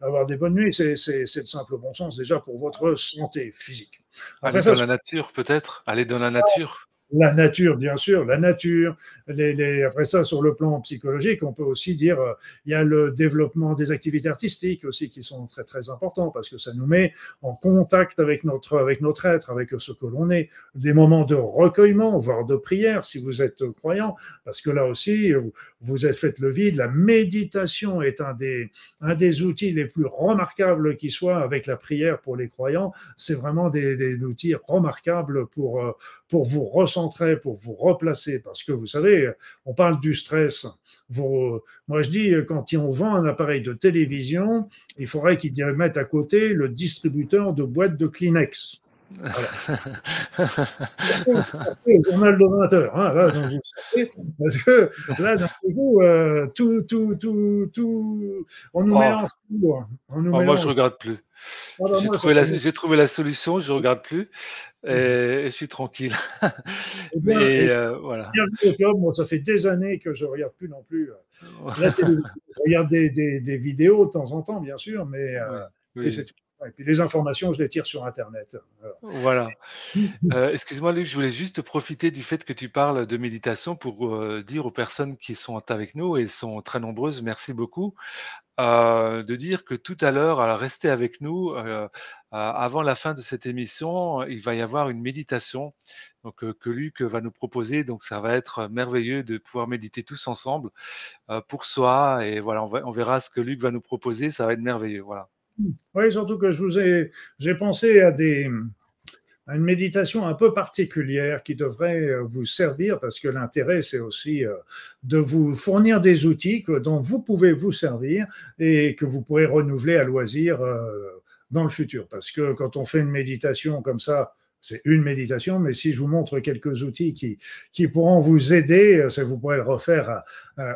avoir des bonnes nuits c'est le simple bon sens déjà pour votre santé physique. Après, Aller dans la nature peut-être. Aller dans la nature la nature, bien sûr, la nature. Après ça, sur le plan psychologique, on peut aussi dire euh, y a le développement des activités artistiques aussi qui sont très très importants parce que ça nous met en contact avec notre avec notre être, avec ce que l'on est. Des moments de recueillement, voire de prière, si vous êtes croyant, parce que là aussi, vous, vous êtes fait le vide. La méditation est un des un des outils les plus remarquables qui soit avec la prière pour les croyants. C'est vraiment des, des outils remarquables pour euh, pour vous ressentir pour vous replacer, parce que vous savez, on parle du stress. Vous, moi, je dis, quand on vend un appareil de télévision, il faudrait qu'ils mettent à côté le distributeur de boîtes de Kleenex. Voilà. c'est le journal de 20 heures. Hein, là, parce que là, d'un coup, euh, tout, tout, tout, tout, on nous oh. mélange tout. Hein. On nous oh, mélange. Moi, je regarde plus. Ah bah j'ai, trouvé la, trouvé la, solution, je ne regarde plus et, et, je suis tranquille. Eh bien, Mais euh, voilà. moi, ça fait des années que je ne regarde plus non plus euh, la télévision. Je regarde des, des, des, vidéos de temps en temps, bien sûr, mais euh, oui. c'est tout. Et puis les informations, je les tire sur Internet. Voilà. Euh, excuse-moi, Luc, je voulais juste profiter du fait que tu parles de méditation pour euh, dire aux personnes qui sont avec nous, et elles sont très nombreuses, merci beaucoup, euh, de dire que tout à l'heure, restez avec nous. avant la fin de cette émission, il va y avoir une méditation donc, que Luc va nous proposer. Donc, ça va être merveilleux de pouvoir méditer tous ensemble pour soi. Et voilà, on, on verra ce que Luc va nous proposer. Ça va être merveilleux. Voilà. Oui, surtout que je vous ai, j'ai pensé à des, à une méditation un peu particulière qui devrait euh, vous servir parce que l'intérêt, c'est aussi euh, de vous fournir des outils dont vous pouvez vous servir et que vous pourrez renouveler à loisir euh, dans le futur. Parce que quand on fait une méditation comme ça, c'est une méditation, mais si je vous montre quelques outils qui, qui pourront vous aider, vous pourrez le refaire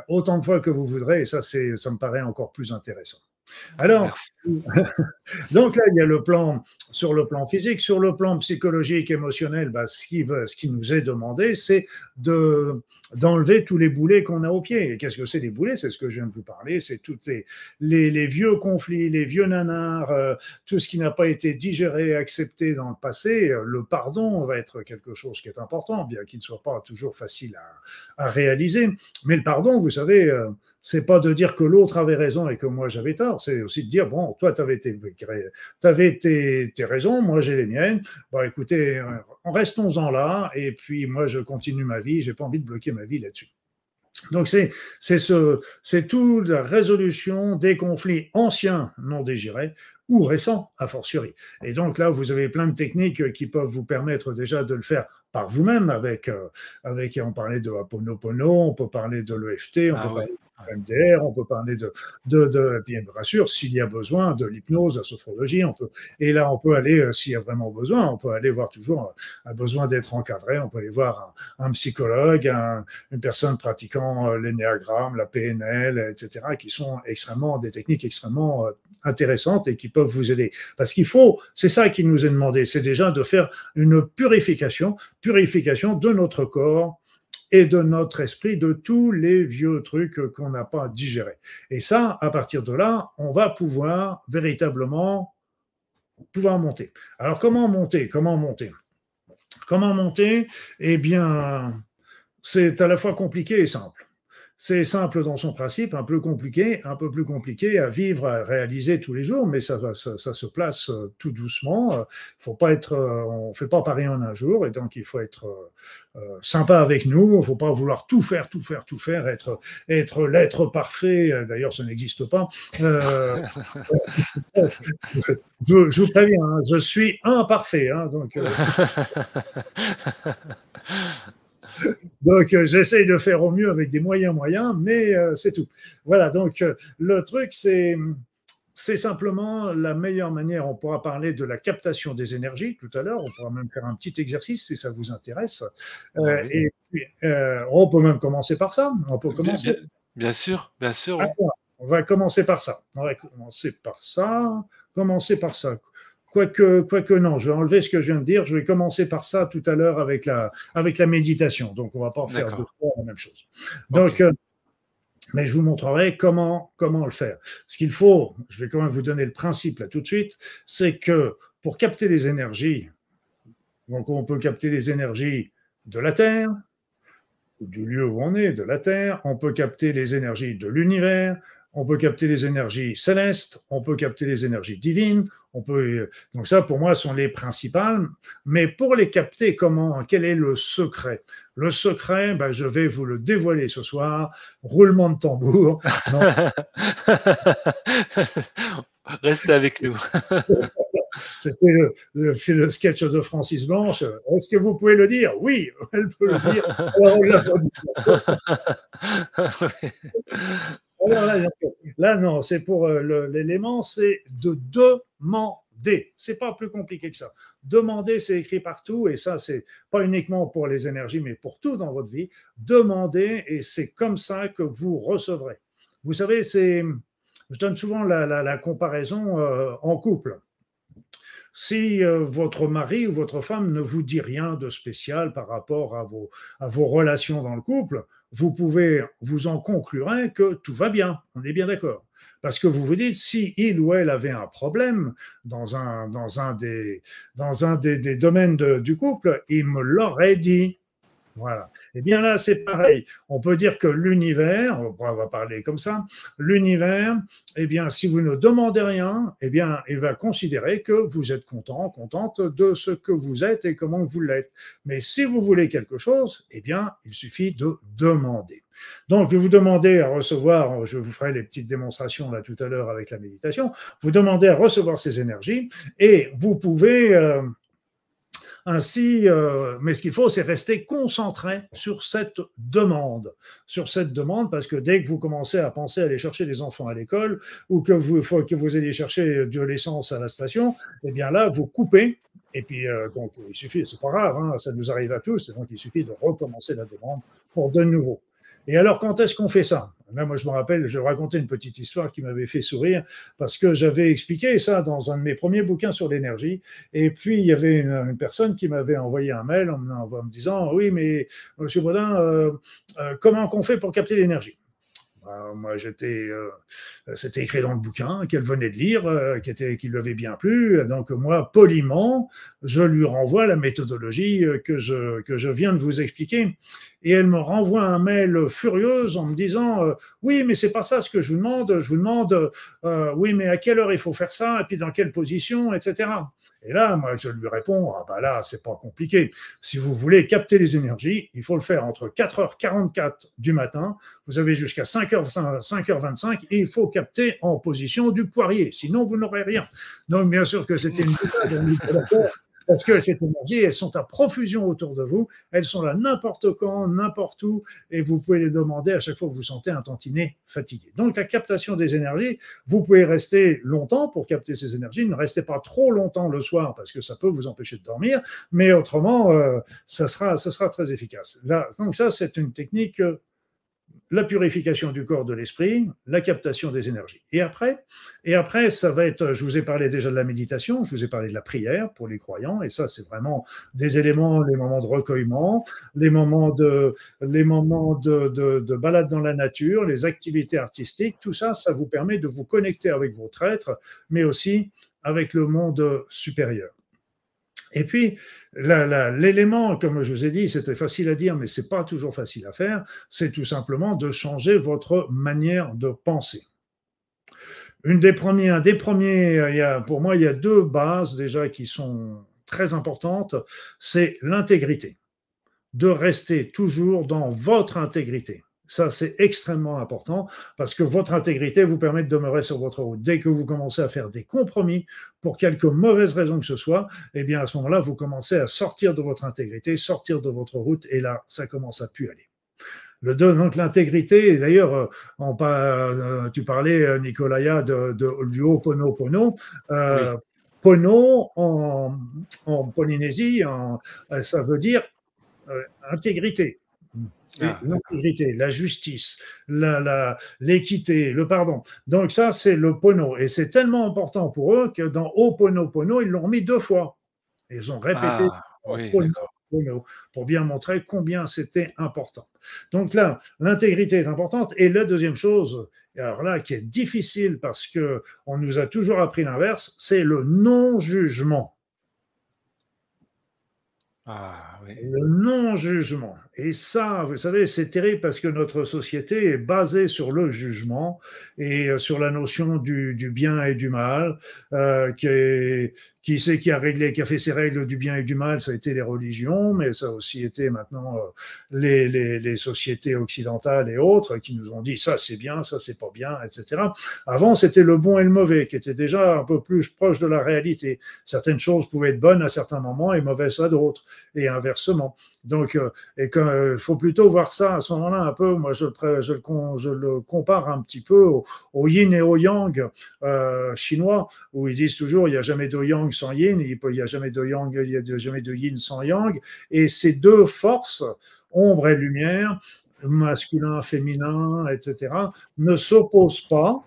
autant de fois que vous voudrez, et ça, ça me paraît encore plus intéressant. Alors, donc là, il y a le plan sur le plan physique, sur le plan psychologique, émotionnel. Bah, ce, qui ce qui nous est demandé, c'est de d'enlever tous les boulets qu'on a au pied. Et qu'est-ce que c'est les boulets? C'est ce que je viens de vous parler. C'est tous les, les, vieux conflits, les vieux nanars, euh, tout ce qui n'a pas été digéré, accepté dans le passé. Le pardon va être quelque chose qui est important, bien qu'il ne soit pas toujours facile à, à réaliser. Mais le pardon, vous savez. Euh, c'est pas de dire que l'autre avait raison et que moi j'avais tort, c'est aussi de dire bon, toi tu avais, tes, tes, tes, raisons, moi j'ai les miennes. Bon, écoutez, restons-en là et puis moi je continue ma vie, j'ai pas envie de bloquer ma vie là-dessus. Donc c'est c'est ce c'est toute la résolution des conflits anciens non dégirés ou récents a fortiori. Et donc là vous avez plein de techniques qui peuvent vous permettre déjà de le faire par vous-même avec avec on parlait de Aponopono, on peut parler de l'EFT, on ah peut parler MDR, on peut parler de, de, de bien sûr, s'il y a besoin, de l'hypnose, de la sophrologie, on peut, et là, on peut aller, euh, s'il y a vraiment besoin, on peut aller voir toujours, un euh, besoin d'être encadré, on peut aller voir un, psychologue, une personne pratiquant euh, l'énéagramme, la PNL, etc., qui sont extrêmement, des techniques extrêmement intéressantes et qui peuvent vous aider. Parce qu'il faut, c'est ça qui nous est demandé, c'est déjà de faire une purification, purification de notre corps, et de notre esprit de tous les vieux trucs qu'on n'a pas digérés. Et ça, à partir de là, on va pouvoir véritablement pouvoir monter. Alors comment monter? Comment monter? Comment monter? Eh bien, c'est à la fois compliqué et simple. C'est simple dans son principe, un peu compliqué, un peu plus compliqué à vivre, à réaliser tous les jours, mais ça, se place euh, tout doucement. Euh, faut pas être, euh, on fait pas Paris en un jour, et donc il faut être sympa avec nous. Il faut pas vouloir tout faire, tout faire, tout faire, être, être l'être parfait. D'ailleurs, ça n'existe pas. Je, je, vous préviens, hein, je suis imparfait, hein, donc. donc, euh, j'essaye de faire au mieux avec des moyens moyens, mais euh, c'est tout. Voilà, donc euh, le truc, c'est c'est simplement la meilleure manière. On pourra parler de la captation des énergies tout à l'heure. On pourra même faire un petit exercice si ça vous intéresse. Ah et on peut même commencer par ça. On peut commencer. Bien, sûr, bien sûr. on va commencer par ça. On va commencer par ça. Commencer par ça. Quoique, quoique non, je vais enlever ce que je viens de dire. Je vais commencer par ça tout à l'heure avec la, avec la méditation. Donc, on va pas faire deux fois la même chose. Donc, euh, mais je vous montrerai comment, comment le faire. Ce qu'il faut, je vais quand même vous donner le principe là tout de suite, c'est que pour capter les énergies, donc on peut capter les énergies de la Terre, du lieu où on est, de la Terre, on peut capter les énergies de l'univers, on peut capter les énergies célestes, on peut capter les énergies divines, on peut donc ça pour moi sont les principales. Mais pour les capter, comment Quel est le secret? Le secret, ben, je vais vous le dévoiler ce soir. Roulement de tambour. Restez avec nous. C'était le, le, sketch de Francis Blanche. Est-ce que vous pouvez le dire? Oui, elle peut le dire. Alors là, non, c'est pour euh, l'élément, c'est de demander. C'est pas plus compliqué que ça. Demander, c'est écrit partout, et ça, c'est pas uniquement pour les énergies, mais pour tout dans votre vie. Demandez, et c'est comme ça que vous recevrez. Vous savez, c'est, je donne souvent la, comparaison euh, en couple. si euh, votre mari ou votre femme ne vous dit rien de spécial par rapport à vos, à vos relations dans le couple, vous pouvez vous en conclure que tout va bien, on est bien d'accord. Parce que vous vous dites, si il ou elle avait un problème dans un, dans un, des, dans un des, domaines du couple, il me l'aurait dit. Voilà. Et eh bien là, c'est pareil. On peut dire que l'univers, on va parler comme ça, l'univers, eh bien, si vous ne demandez rien, eh bien, il va considérer que vous êtes content, contente de ce que vous êtes et comment vous l'êtes. Mais si vous voulez quelque chose, eh bien, il suffit de demander. Donc, vous demandez à recevoir, je vous ferai les petites démonstrations là tout à l'heure avec la méditation, vous demandez à recevoir ces énergies et vous pouvez... Euh, ainsi, euh, mais ce qu'il faut, c'est rester concentré sur cette demande, sur cette demande, parce que dès que vous commencez à penser à aller chercher les enfants à l'école ou que vous faut que vous alliez chercher de l'essence à la station, eh bien là, vous coupez. Et puis, euh, donc, il suffit, c'est pas grave, hein, ça nous arrive à tous, donc il suffit de recommencer la demande pour de nouveau. Et alors, quand est-ce qu'on fait ça? Là, moi, je me rappelle, je racontais une petite histoire qui m'avait fait sourire parce que j'avais expliqué ça dans un de mes premiers bouquins sur l'énergie. Et puis, il y avait une, personne qui m'avait envoyé un mail en, me disant Oui, mais monsieur Baudin, euh, euh, comment qu'on fait pour capter l'énergie? Moi, j'étais, euh, c'était écrit dans le bouquin qu'elle venait de lire, qui était, lui avait bien plu. Donc moi, poliment, je lui renvoie la méthodologie que je viens de vous expliquer. Et elle me renvoie un mail furieuse en me disant euh, oui mais c'est pas ça ce que je vous demande. Je vous demande euh, oui mais à quelle heure il faut faire ça et puis dans quelle position etc et là moi je lui réponds ah bah là c'est pas compliqué. Si vous voulez capter les énergies il faut le faire entre 4h44 du matin. Vous avez jusqu'à 5h 5h25 et il faut capter en position du poirier. Sinon vous n'aurez rien. Donc bien sûr que c'était une parce que cette énergie, elles sont à profusion autour de vous, elles sont là n'importe quand, n'importe où, et vous pouvez les demander à chaque fois que vous sentez un tantinet fatigué. Donc la captation des énergies, vous pouvez rester longtemps pour capter ces énergies, ne restez pas trop longtemps le soir parce que ça peut vous empêcher de dormir, mais autrement, euh, ça, sera, ça sera très efficace. Là, donc ça, c'est une technique euh, la purification du corps, de l'esprit, la captation des énergies. Et après, et après, ça va être, je vous ai parlé déjà de la méditation, je vous ai parlé de la prière pour les croyants, et ça, c'est vraiment des éléments, les moments de recueillement, les moments de, les balade dans la nature, les activités artistiques, tout ça, ça vous permet de vous connecter avec votre être, mais aussi avec le monde supérieur. Et puis, l'élément, comme je vous ai dit, c'était facile à dire, mais c'est pas toujours facile à faire, c'est tout simplement de changer votre manière de penser. Une des premières, premiers, pour moi, il y a deux bases déjà qui sont très importantes, c'est l'intégrité. De rester toujours dans votre intégrité. Ça, c'est extrêmement important parce que votre intégrité vous permet de demeurer sur votre route. Dès que vous commencez à faire des compromis pour quelque mauvaise raison que ce soit, eh bien, à ce moment-là, vous commencez à sortir de votre intégrité, sortir de votre route et là, ça commence à plus aller. Le donc l'intégrité, d'ailleurs, euh, euh, tu parlais, euh, Nicolaya, de, de, du Ho'oponopono. Euh, Pono en, Polynésie, ça veut dire intégrité. Ah, l'intégrité, la justice, l'équité, le pardon. Donc ça, c'est le pono. Et c'est tellement important pour eux que dans Oponopono, ils l'ont mis deux fois. Ils ont répété ah, pono, pour bien montrer combien c'était important. Donc là, l'intégrité est importante. Et la deuxième chose, alors là, qui est difficile parce que on nous a toujours appris l'inverse, c'est le non-jugement. Ah, le non-jugement. Et ça, vous savez, c'est terrible parce que notre société est basée sur le jugement et euh, sur la notion du, bien et du mal, euh, qui, est, qui c'est qui a réglé, qui a fait ses règles du bien et du mal Ça a été les religions, mais ça a aussi été maintenant euh, les, les, les, sociétés occidentales et autres qui nous ont dit ça c'est bien, ça c'est pas bien, etc. Avant, c'était le bon et le mauvais qui était déjà un peu plus proche de la réalité. Certaines choses pouvaient être bonnes à certains moments et mauvaises à d'autres, et inversement. Donc, euh, et il faut plutôt voir ça à ce moment-là un peu. Moi, je, je, je le compare un petit peu au, yin et au yang euh, chinois, où ils disent toujours il n'y a jamais de yang sans yin, il n'y a jamais de yang, il n'y a jamais de yin sans yang. Et ces deux forces, ombre et lumière, masculin, féminin, etc., ne s'opposent pas,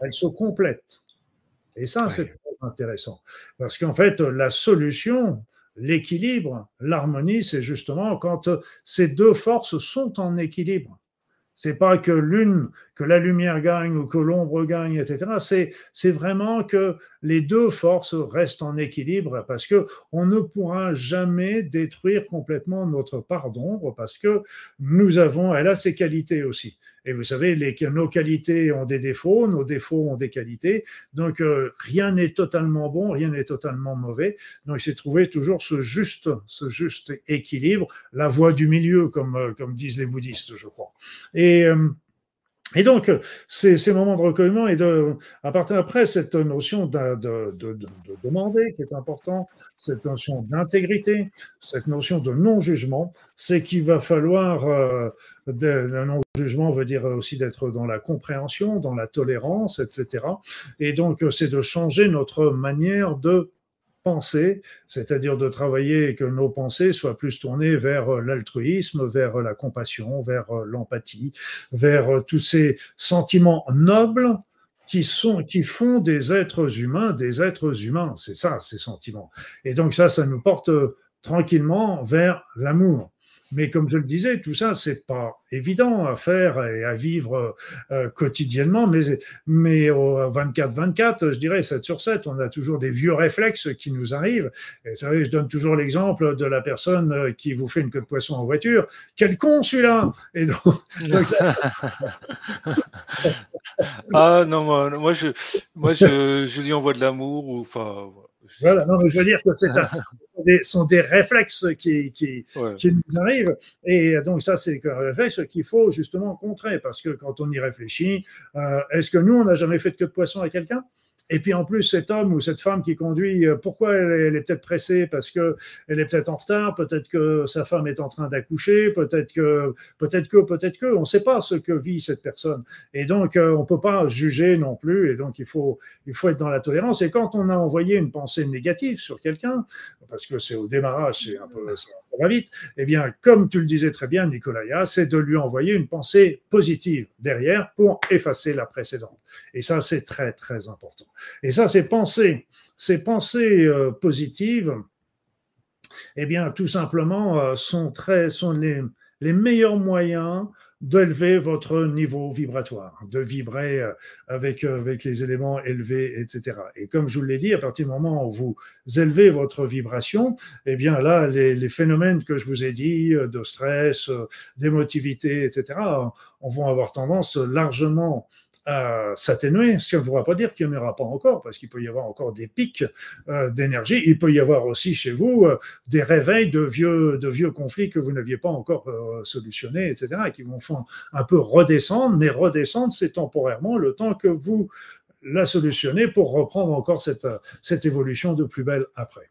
elles se complètent. Et ça, c'est très intéressant. Parce qu'en fait, la solution, l'équilibre, l'harmonie, c'est justement quand ces deux forces sont en équilibre. C'est pas que l'une, que la lumière gagne ou que l'ombre gagne, etc. C'est, vraiment que les deux forces restent en équilibre parce que on ne pourra jamais détruire complètement notre part d'ombre parce que nous avons, elle a ses qualités aussi. Et vous savez, les, nos qualités ont des défauts, nos défauts ont des qualités. Donc, euh, rien n'est totalement bon, rien n'est totalement mauvais. Donc, c'est trouver toujours ce juste, ce juste équilibre, la voie du milieu, comme, euh, comme disent les bouddhistes, je crois. Et, euh, et donc, ces, ces, moments de recueillement et de, à partir après, cette notion de, de, de, de, demander qui est important, cette notion d'intégrité, cette notion de non-jugement, c'est qu'il va falloir, euh, un non-jugement veut dire aussi d'être dans la compréhension, dans la tolérance, etc. Et donc, c'est de changer notre manière de c'est-à-dire de travailler que nos pensées soient plus tournées vers euh, l'altruisme, vers euh, la compassion, vers euh, l'empathie, vers tous ces sentiments nobles qui sont qui font des êtres humains des êtres humains. C'est ça ces sentiments. Et donc ça, ça nous porte tranquillement vers l'amour. Mais comme je le disais, tout ça, c'est pas évident à faire et à vivre euh, quotidiennement. Mais, mais au 24-24, je dirais 7 sur 7, on a toujours des vieux réflexes qui nous arrivent. Et vous savez, je donne toujours l'exemple de la personne euh, qui vous fait une queue de poisson en voiture. Quel con celui-là Et donc, Ah non, moi, moi, je, moi je, je lui envoie de l'amour. ou Enfin, voilà, non, mais je veux dire que c'est des, sont des réflexes qui, qui, qui, nous arrivent. Et donc, ça, c'est un réflexe qu'il faut justement contrer. Parce que quand on y réfléchit, euh, est-ce que nous, on n'a jamais fait de queue de poisson à quelqu'un? Et puis en plus, cet homme ou cette femme qui conduit, euh, pourquoi elle est, peut-être pressée? Parce que elle est peut-être en retard, peut-être que sa femme est en train d'accoucher, peut-être que, peut-être que, peut-être que, on ne sait pas ce que vit cette personne. Et donc, euh, on peut pas juger non plus. Et donc, il faut, il faut être dans la tolérance. Et quand on a envoyé une pensée négative sur quelqu'un, parce que c'est au démarrage, c'est un peu, ça, va vite. Eh bien, comme tu le disais très bien, Nicolas, c'est de lui envoyer une pensée positive derrière pour effacer la précédente. Et ça, c'est très, très important. Et ça, ces pensées, ces pensées euh, positives, eh bien, tout simplement, euh, sont, très, sont les, meilleurs moyens d'élever votre niveau vibratoire, de vibrer euh, avec, avec les éléments élevés, etc. Et comme je vous l'ai dit, à partir du moment où vous élevez votre vibration, eh bien là, les, les phénomènes que je vous ai dit, de stress, d'émotivité, etc., vont avoir tendance largement s'atténuer. Ce qui ne voudra pas dire qu'il n'y en aura pas encore, parce qu'il peut y avoir encore des pics euh, d'énergie. Il peut y avoir aussi chez vous euh, des réveils de vieux, de vieux conflits que vous n'aviez pas encore euh, solutionnés, etc., et qui vont faire un peu redescendre, mais redescendre, c'est temporairement le temps que vous la solutionnez pour reprendre encore cette, cette évolution de plus belle après.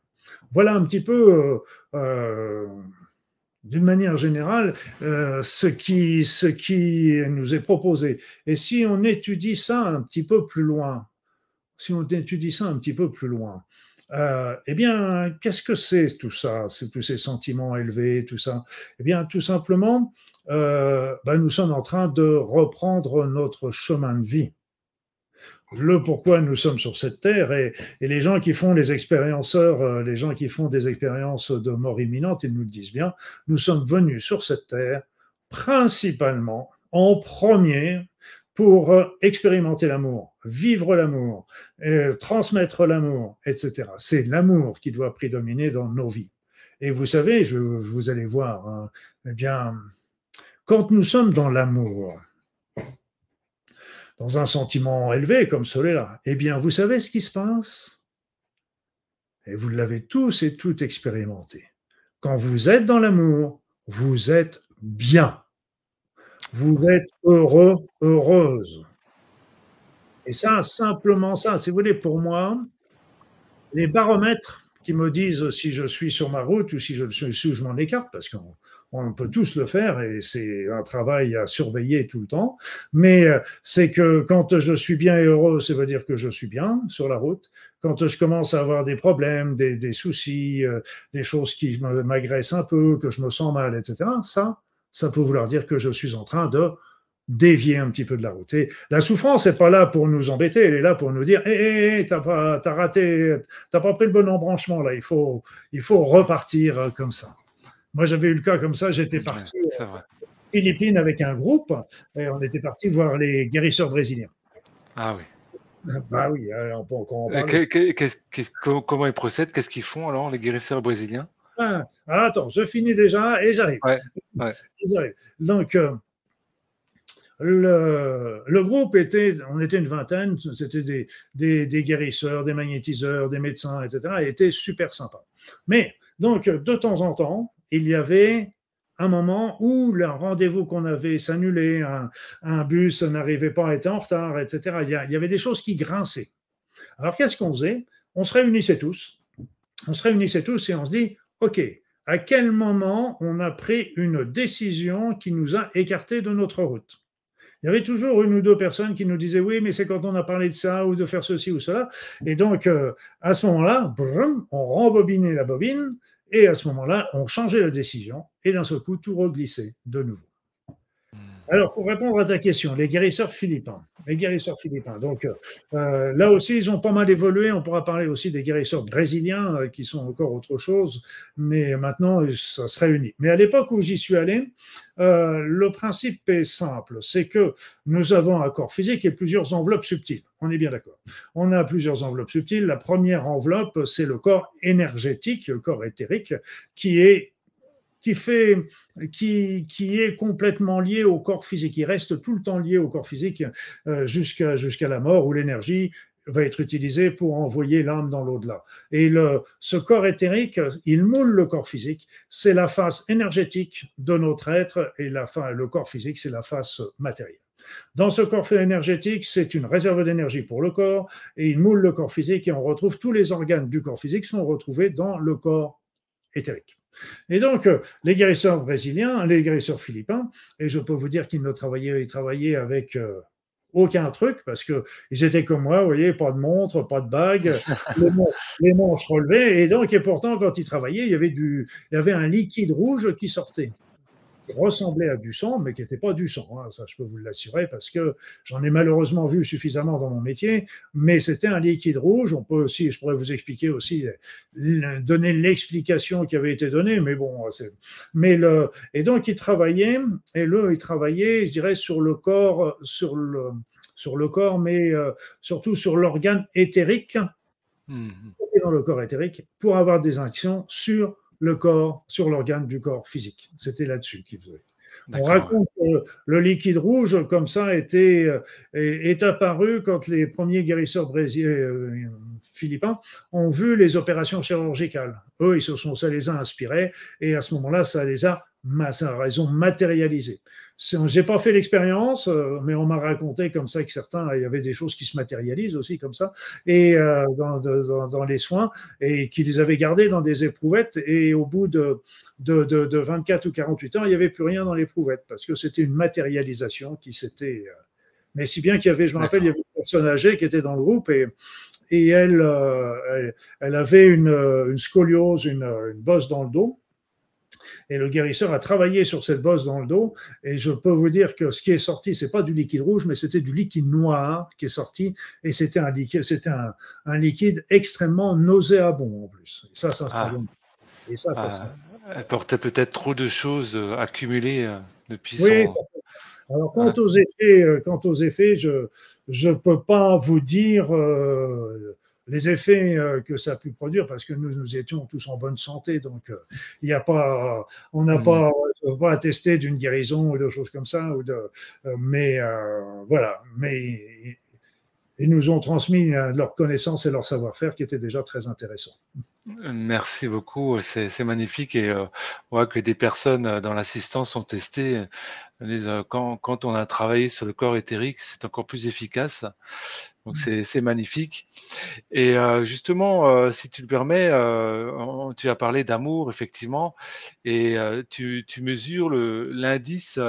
Voilà un petit peu d'une manière générale, euh, ce, qui, ce qui nous est proposé. Et si on étudie ça un petit peu plus loin, si on étudie ça un petit peu plus loin, euh, eh bien, qu'est-ce que c'est tout ça, tous ces sentiments élevés, tout ça? Eh bien, tout simplement, euh, ben, nous sommes en train de reprendre notre chemin de vie le pourquoi nous sommes sur cette terre et, les gens qui font les expérienceurs, euh, les gens qui font des expériences de mort imminente, ils nous le disent bien, nous sommes venus sur cette terre principalement en premier pour euh, expérimenter l'amour, vivre l'amour, transmettre l'amour, etc. C'est l'amour qui doit prédominer dans nos vies. Et vous savez, je, vous allez voir, hein, eh bien, quand nous sommes dans l'amour, dans un sentiment élevé comme celui-là, eh bien, vous savez ce qui se passe? Et vous l'avez tous et toutes expérimenté. Quand vous êtes dans l'amour, vous êtes bien. Vous êtes heureux, heureuse. Et ça, simplement ça, si vous voulez, pour moi, les baromètres qui me disent si je suis sur ma route ou si je, si je m'en écarte, parce qu'on on peut tous le faire et c'est un travail à surveiller tout le temps. Mais euh, c'est que quand je suis bien et heureux, ça veut dire que je suis bien sur la route. Quand je commence à avoir des problèmes, des, soucis, euh, des choses qui m'agressent un peu, que je me sens mal, etc., ça, ça peut vouloir dire que je suis en train de dévier un petit peu de la route. Et la souffrance n'est pas là pour nous embêter, elle est là pour nous dire Hé, hé, hé, t'as pas, t'as raté, t'as pas pris le bon embranchement là, il faut, il faut repartir euh, comme ça. Moi, j'avais eu le cas comme ça, j'étais parti aux Philippines avec un groupe et on était parti voir les guérisseurs brésiliens. Ah oui. Bah oui, on peut encore en parler. comment ils procèdent? Qu'est-ce qu'ils font alors, les guérisseurs brésiliens? Ah, Attends, je finis déjà et j'arrive. Ouais, Donc, euh, le, groupe était, on était une vingtaine, c'était des, guérisseurs, des magnétiseurs, des médecins, etc. Et était super sympa. Mais, donc, de temps en temps, il y avait un moment où le rendez-vous qu'on avait s'annulait, un, un, bus n'arrivait pas, était en retard, etc. Il y, il y avait des choses qui grinçaient. Alors, qu'est-ce qu'on faisait? On se réunissait tous. On se réunissait tous et on se dit, OK, à quel moment on a pris une décision qui nous a écartés de notre route? Il y avait toujours une ou deux personnes qui nous disaient oui, mais c'est quand on a parlé de ça ou de faire ceci ou cela. Et donc, euh, à ce moment-là, on rembobinait la bobine et à ce moment-là, on changeait la décision et d'un seul coup, tout reglissait de nouveau. Alors, pour répondre à ta question, les guérisseurs philippins. Les guérisseurs philippins. Donc, euh, là aussi, ils ont pas mal évolué. On pourra parler aussi des guérisseurs brésiliens euh, qui sont encore autre chose, mais maintenant, ça se réunit. Mais à l'époque où j'y suis allé, euh, le principe est simple c'est que nous avons un corps physique et plusieurs enveloppes subtiles. On est bien d'accord. On a plusieurs enveloppes subtiles. La première enveloppe, c'est le corps énergétique, le corps éthérique, qui est qui, fait, qui, qui est complètement lié au corps physique. Il reste tout le temps lié au corps physique euh, jusqu'à jusqu'à la mort où l'énergie va être utilisée pour envoyer l'âme dans l'au-delà. Et le, ce corps éthérique, il moule le corps physique. C'est la face énergétique de notre être et la, le corps physique, c'est la face matérielle. Dans ce corps énergétique, c'est une réserve d'énergie pour le corps et il moule le corps physique et on retrouve tous les organes du corps physique sont retrouvés dans le corps éthérique. Et donc, euh, les guérisseurs brésiliens, les guérisseurs philippins, et je peux vous dire qu'ils ne travaillaient, ils travaillaient avec euh, aucun truc parce que ils étaient comme moi, vous voyez, pas de montre, pas de bague, les, manches relevaient, et donc, et pourtant, quand ils travaillaient, il y avait du, il y avait un liquide rouge qui sortait ressemblait à du sang, mais qui n'était pas du sang. Hein. ça, je peux vous l'assurer parce que j'en ai malheureusement vu suffisamment dans mon métier. Mais c'était un liquide rouge. On peut aussi, je pourrais vous expliquer aussi, donner l'explication qui avait été donnée. Mais bon, mais le et donc il travaillait et le il travaillait, je dirais, sur le corps, sur le sur le corps, mais euh, surtout sur l'organe éthérique. Mmh dans le corps éthérique pour avoir des actions sur le corps, sur l'organe du corps physique. C'était là-dessus qu'il faisait. On raconte que le liquide rouge, comme ça, était, euh, est, apparu quand les premiers guérisseurs brésiliens, euh, philippins ont vu les opérations chirurgicales. Eux, ils se sont, ça les a inspirés et à ce moment-là, ça les a ça a raison matérialisé. J'ai pas fait l'expérience, euh, mais on m'a raconté comme ça que certains, il y avait des choses qui se matérialisent aussi comme ça, et euh, dans, les soins, et qui les avaient gardés dans des éprouvettes, et au bout de, de, de, de 24 ou 48 ans, il n'y avait plus rien dans l'éprouvettes, parce que c'était une matérialisation qui s'était... Euh, mais si bien qu'il y avait, je me rappelle, il y avait une personne âgée qui était dans le groupe, et, elle, avait une, scoliose, une bosse dans le dos, et le guérisseur a travaillé sur cette bosse dans le dos. Et je peux vous dire que ce qui est sorti, c'est pas du liquide rouge, mais c'était du liquide noir qui est sorti. Et c'était un liquide, c'était un, un, liquide extrêmement nauséabond en plus. Et ça, ça, ça. Ah. Et ça, ça, ça. Ah. Elle portait peut-être trop de choses euh, accumulées euh, depuis. Oui, Alors, quant aux effets, euh, quant aux effets, je ne peux pas vous dire les effets euh, que ça a pu produire, parce que nous, nous étions tous en bonne santé, donc euh, il n'y a pas, on n'a mmh. pas, pas attesté d'une guérison ou de choses comme ça, ou de, euh, mais voilà, mais ils nous ont transmis leur connaissance et leur savoir-faire qui était déjà très intéressant. Merci beaucoup, c'est magnifique et euh, on voit que des personnes dans l'assistance ont testé. quand, quand, on a travaillé sur le corps éthérique, c'est encore plus efficace. Donc c'est magnifique. Et euh, justement, euh, si tu le permets, euh, tu as parlé d'amour, effectivement, et tu, tu, mesures l'indice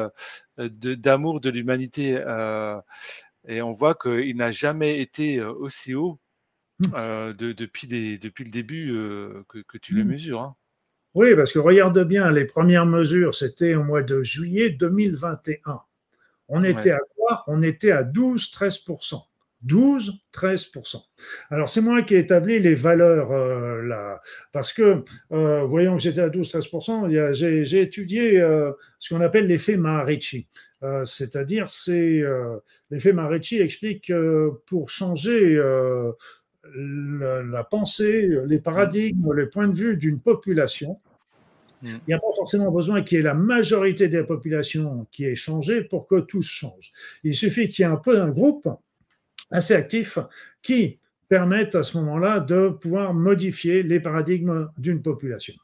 d'amour de, l'humanité. et on voit qu'il n'a jamais été aussi haut mmh. de, depuis, des, depuis le début que, que, tu le mmh. mesures. Hein. Oui, parce que regarde bien, les premières mesures, c'était au mois de juillet 2021. On était à quoi? On était à 12-13%. 12-13%. Alors, c'est moi qui ai établi les valeurs euh, là, parce que, euh, voyons que j'étais à 12-13%, j'ai étudié euh, ce qu'on appelle l'effet Maharishi. C'est-à-dire, c'est l'effet Maharishi explique que pour changer la, la, pensée, les paradigmes, les points de vue d'une population, mm. il n'y a pas forcément besoin qu'il y ait la majorité des populations qui ait changé pour que tout change. Il suffit qu'il y ait un peu un groupe assez actifs qui permettent à ce moment-là de pouvoir modifier les paradigmes d'une population.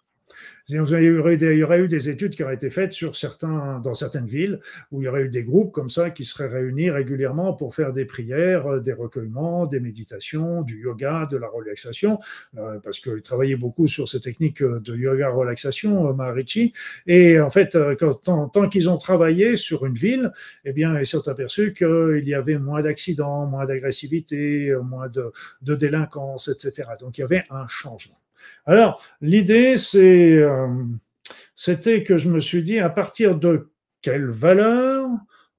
Il y, aurait eu des études qui auraient été faites sur certains, dans certaines villes où il y aurait eu des groupes comme ça qui seraient réunis régulièrement pour faire des prières, euh, des recueillements, des méditations, du yoga, de la relaxation, euh, parce qu'il travaillait beaucoup sur ces techniques euh, de yoga relaxation, Maharishi. Et en fait, quand, tant, qu'ils ont travaillé sur une ville, eh bien, ils sont aperçus qu'il y avait moins d'accidents, moins d'agressivité, moins de, de délinquance, etc. Donc il y avait un changement. Alors, l'idée, euh, c'était que je me suis dit, à partir de quelle valeur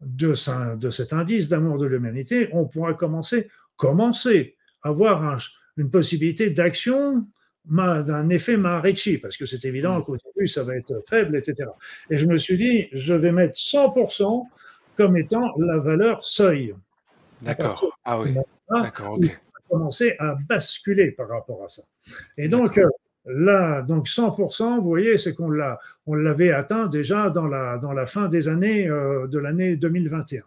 de, cet indice d'amour de l'humanité, on pourra commencer, commencer à avoir une possibilité d'action d'un effet Maharishi, parce que c'est évident qu'au début, ça va être faible, etc. Et je me suis dit, je vais mettre 100% comme étant la valeur seuil. D'accord. Ah oui. D'accord, commencer à basculer par rapport à ça. Et donc, euh, là, donc 100%, vous voyez, c'est qu'on l'a, on l'avait atteint déjà dans la, fin des années, euh, de l'année 2021.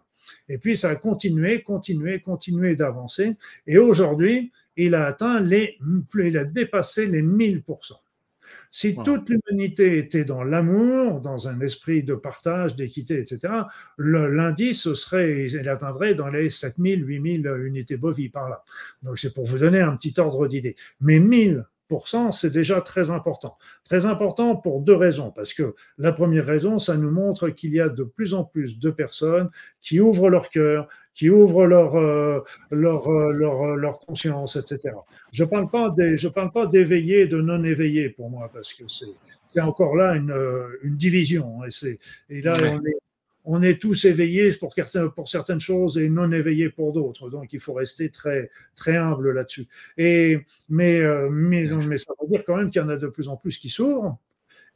Et puis, ça a continué, continué, continué d'avancer. Et aujourd'hui, il a atteint les, il a dépassé les 1000%. Si toute l'humanité était dans l'amour, dans un esprit de partage, d'équité, etc., l'indice serait, il atteindrait dans les 7000, 8000 unités bovies par là. Donc c'est pour vous donner un petit ordre d'idée. Mais 1000 c'est déjà très important. Très important pour deux raisons. Parce que la première raison, ça nous montre qu'il y a de plus en plus de personnes qui ouvrent leur cœur, qui ouvrent leur, euh, leur, euh, leur, euh, leur, conscience, etc. Je ne parle pas d'éveillés, de non éveillés pour moi, parce que c'est encore là une, une division. Et, et là, on est on est tous éveillés pour, pour certaines choses et non éveillés pour d'autres. Donc, il faut rester très, très humble là-dessus. Et, mais, euh, mais, mais ça veut dire quand même qu'il y en a de plus en plus qui s'ouvrent.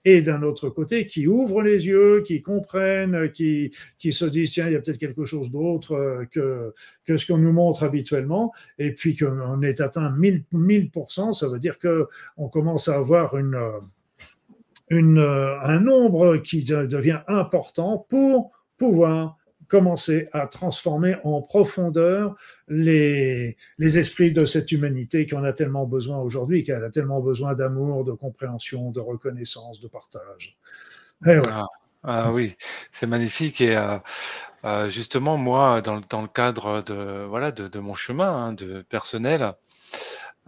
Et d'un autre côté, qui ouvrent les yeux, qui comprennent, qui, qui se disent, tiens, il y a peut-être quelque chose d'autre euh, que, que ce qu'on nous montre habituellement. Et puis qu'on est atteint 1000, 1000%, ça veut dire qu'on commence à avoir une, une, un nombre qui devient important pour pouvoir commencer à transformer en profondeur les, esprits de cette humanité qui en a tellement besoin aujourd'hui, qui a tellement besoin d'amour, de compréhension, de reconnaissance, de partage. Eh ah, ah, oui, c'est magnifique. Et euh, euh, justement, moi, dans, le cadre de mon chemin hein, de personnel,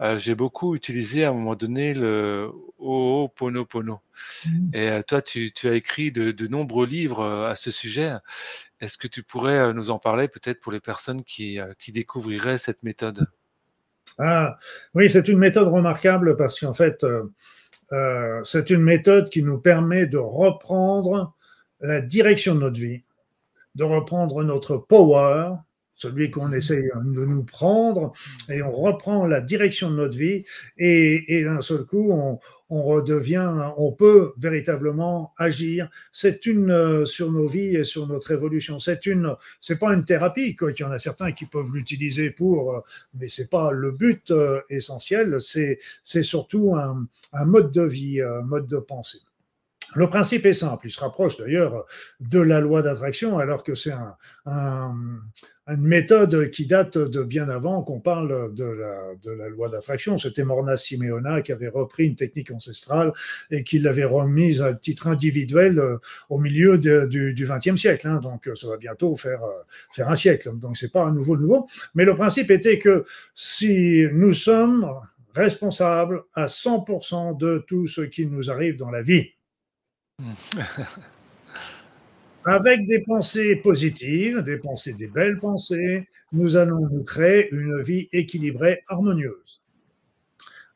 euh, j'ai beaucoup utilisé à un moment donné le Ho'oponopono. Mmh. Et euh, toi, tu, tu, as écrit de, de, nombreux livres euh, à ce sujet. Est-ce que tu pourrais nous en parler peut-être pour les personnes qui, qui découvriraient cette méthode? Ah oui, c'est une méthode remarquable parce qu'en fait, euh, c'est une méthode qui nous permet de reprendre la direction de notre vie, de reprendre notre power, celui qu'on essaie de nous prendre, et on reprend la direction de notre vie, et, d'un seul coup, on, redevient, on peut véritablement agir. C'est une euh, sur nos vies et sur notre évolution. C'est une, c'est pas une thérapie, quoi. Il y en a certains qui peuvent l'utiliser pour, euh, mais c'est pas le but euh, essentiel. C'est, c'est surtout un, un mode de vie, un mode de pensée. Le principe est simple, il se rapproche d'ailleurs de la loi d'attraction, alors que c'est un, une méthode qui date de bien avant qu'on parle de la, de loi d'attraction. C'était Morna Simeona qui avait repris une technique ancestrale et qui l'avait remise à titre individuel euh, au milieu du XXe siècle. Hein. donc ça va bientôt faire, euh, faire un siècle. Donc c'est pas un nouveau nouveau. Mais le principe était que si nous sommes responsables à 100% de tout ce qui nous arrive dans la vie, Avec des pensées positives, des pensées, des belles pensées, nous allons nous créer une vie équilibrée, harmonieuse.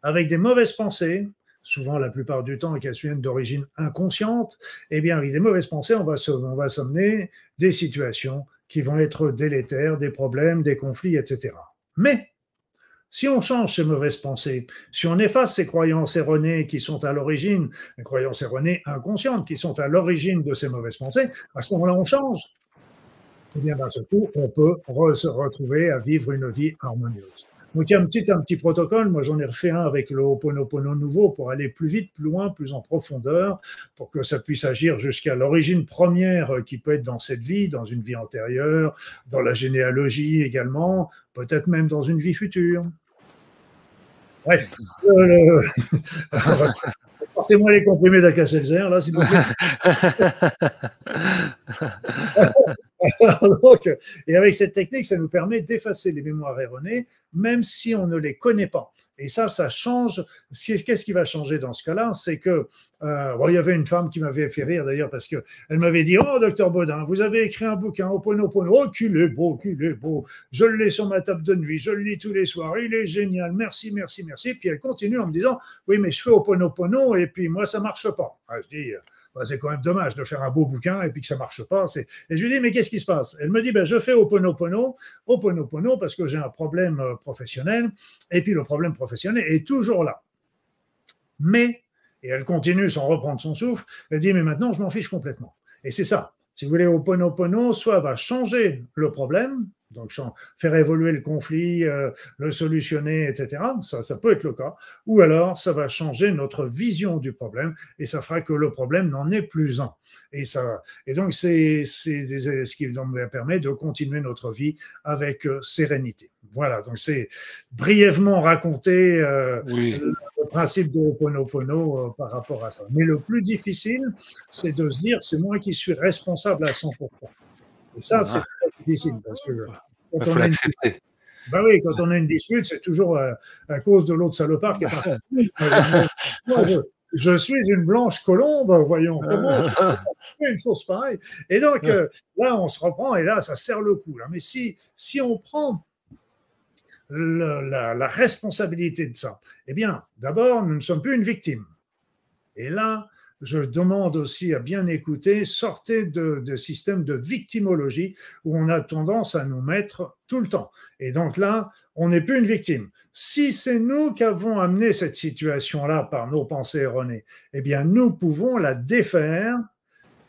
Avec des mauvaises pensées, souvent la plupart du temps qu'elles viennent d'origine inconsciente, eh bien avec des mauvaises pensées, on va, s'amener des situations qui vont être délétères, des problèmes, des conflits, etc. Mais si on change ces mauvaises pensées, si on efface ces croyances erronées qui sont à l'origine, les croyances erronées inconscientes qui sont à l'origine de ces mauvaises pensées, à ce moment-là, on change. Et eh bien, d'un seul coup, on peut se retrouver à vivre une vie harmonieuse. Donc, il y a un petit, un petit protocole. Moi, j'en ai refait un avec le Ho'oponopono nouveau pour aller plus vite, plus loin, plus en profondeur, pour que ça puisse agir jusqu'à l'origine première qui peut être dans cette vie, dans une vie antérieure, dans la généalogie également, peut-être même dans une vie future. Bref, euh, portez-moi les comprimés d'Acacelzer, là, s'il vous plaît. Donc, et avec cette technique, ça nous permet d'effacer les mémoires erronées, même si on ne les connaît pas. Et ça, ça change. Qu'est-ce qui va changer dans ce cas-là? C'est que, euh, il y avait une femme qui m'avait fait rire d'ailleurs parce qu'elle m'avait dit Oh, docteur Baudin, vous avez écrit un bouquin, Oponopono. Oh, qu'il est beau, qu'il est beau. Je le sur ma table de nuit, je le lis tous les soirs. Il est génial. Merci, merci, merci. Puis elle continue en me disant Oui, mais je fais Oponopono et puis moi, ça marche pas. Ah, je dis bah, c'est quand même dommage de faire un beau bouquin et puis que ça marche pas. Et je lui dis, mais qu'est-ce qui se passe? Elle me dit, ben, je fais Oponopono, Oponopono parce que j'ai un problème euh, professionnel, et puis le problème professionnel est toujours là. Mais, et elle continue sans reprendre son souffle, elle dit, mais maintenant, je m'en fiche complètement. Et c'est ça. Si vous voulez, Oponopono, soit va changer le problème, donc faire évoluer le conflit, euh, le solutionner, etc. Ça, ça peut être le cas. Ou alors, ça va changer notre vision du problème et ça fera que le problème n'en est plus un. Et, ça, et donc, c'est ce qui nous permet de continuer notre vie avec euh, sérénité. Voilà, donc c'est brièvement raconté euh, le principe de Ho'oponopono par rapport à ça. Mais le plus difficile, c'est de se dire, c'est moi qui suis responsable à 100%. Et ça, c'est très difficile parce que quand on, a une... bah oui, quand on a une dispute, c'est toujours euh, à cause de l'autre salopard qui est parti. je, je, suis une blanche colombe, voyons comment une chose pareille. Et donc euh, là, on se reprend et là, ça serre le coup. Là. Mais si, si on prend la, la, responsabilité de ça, eh bien, d'abord, nous ne sommes plus une victime. Et là, je demande aussi à bien écouter, sortez de, de système de victimologie où on a tendance à nous mettre tout le temps. Et donc là, on n'est plus une victime. Si c'est nous qui avons amené cette situation-là par nos pensées erronées, eh bien, nous pouvons la défaire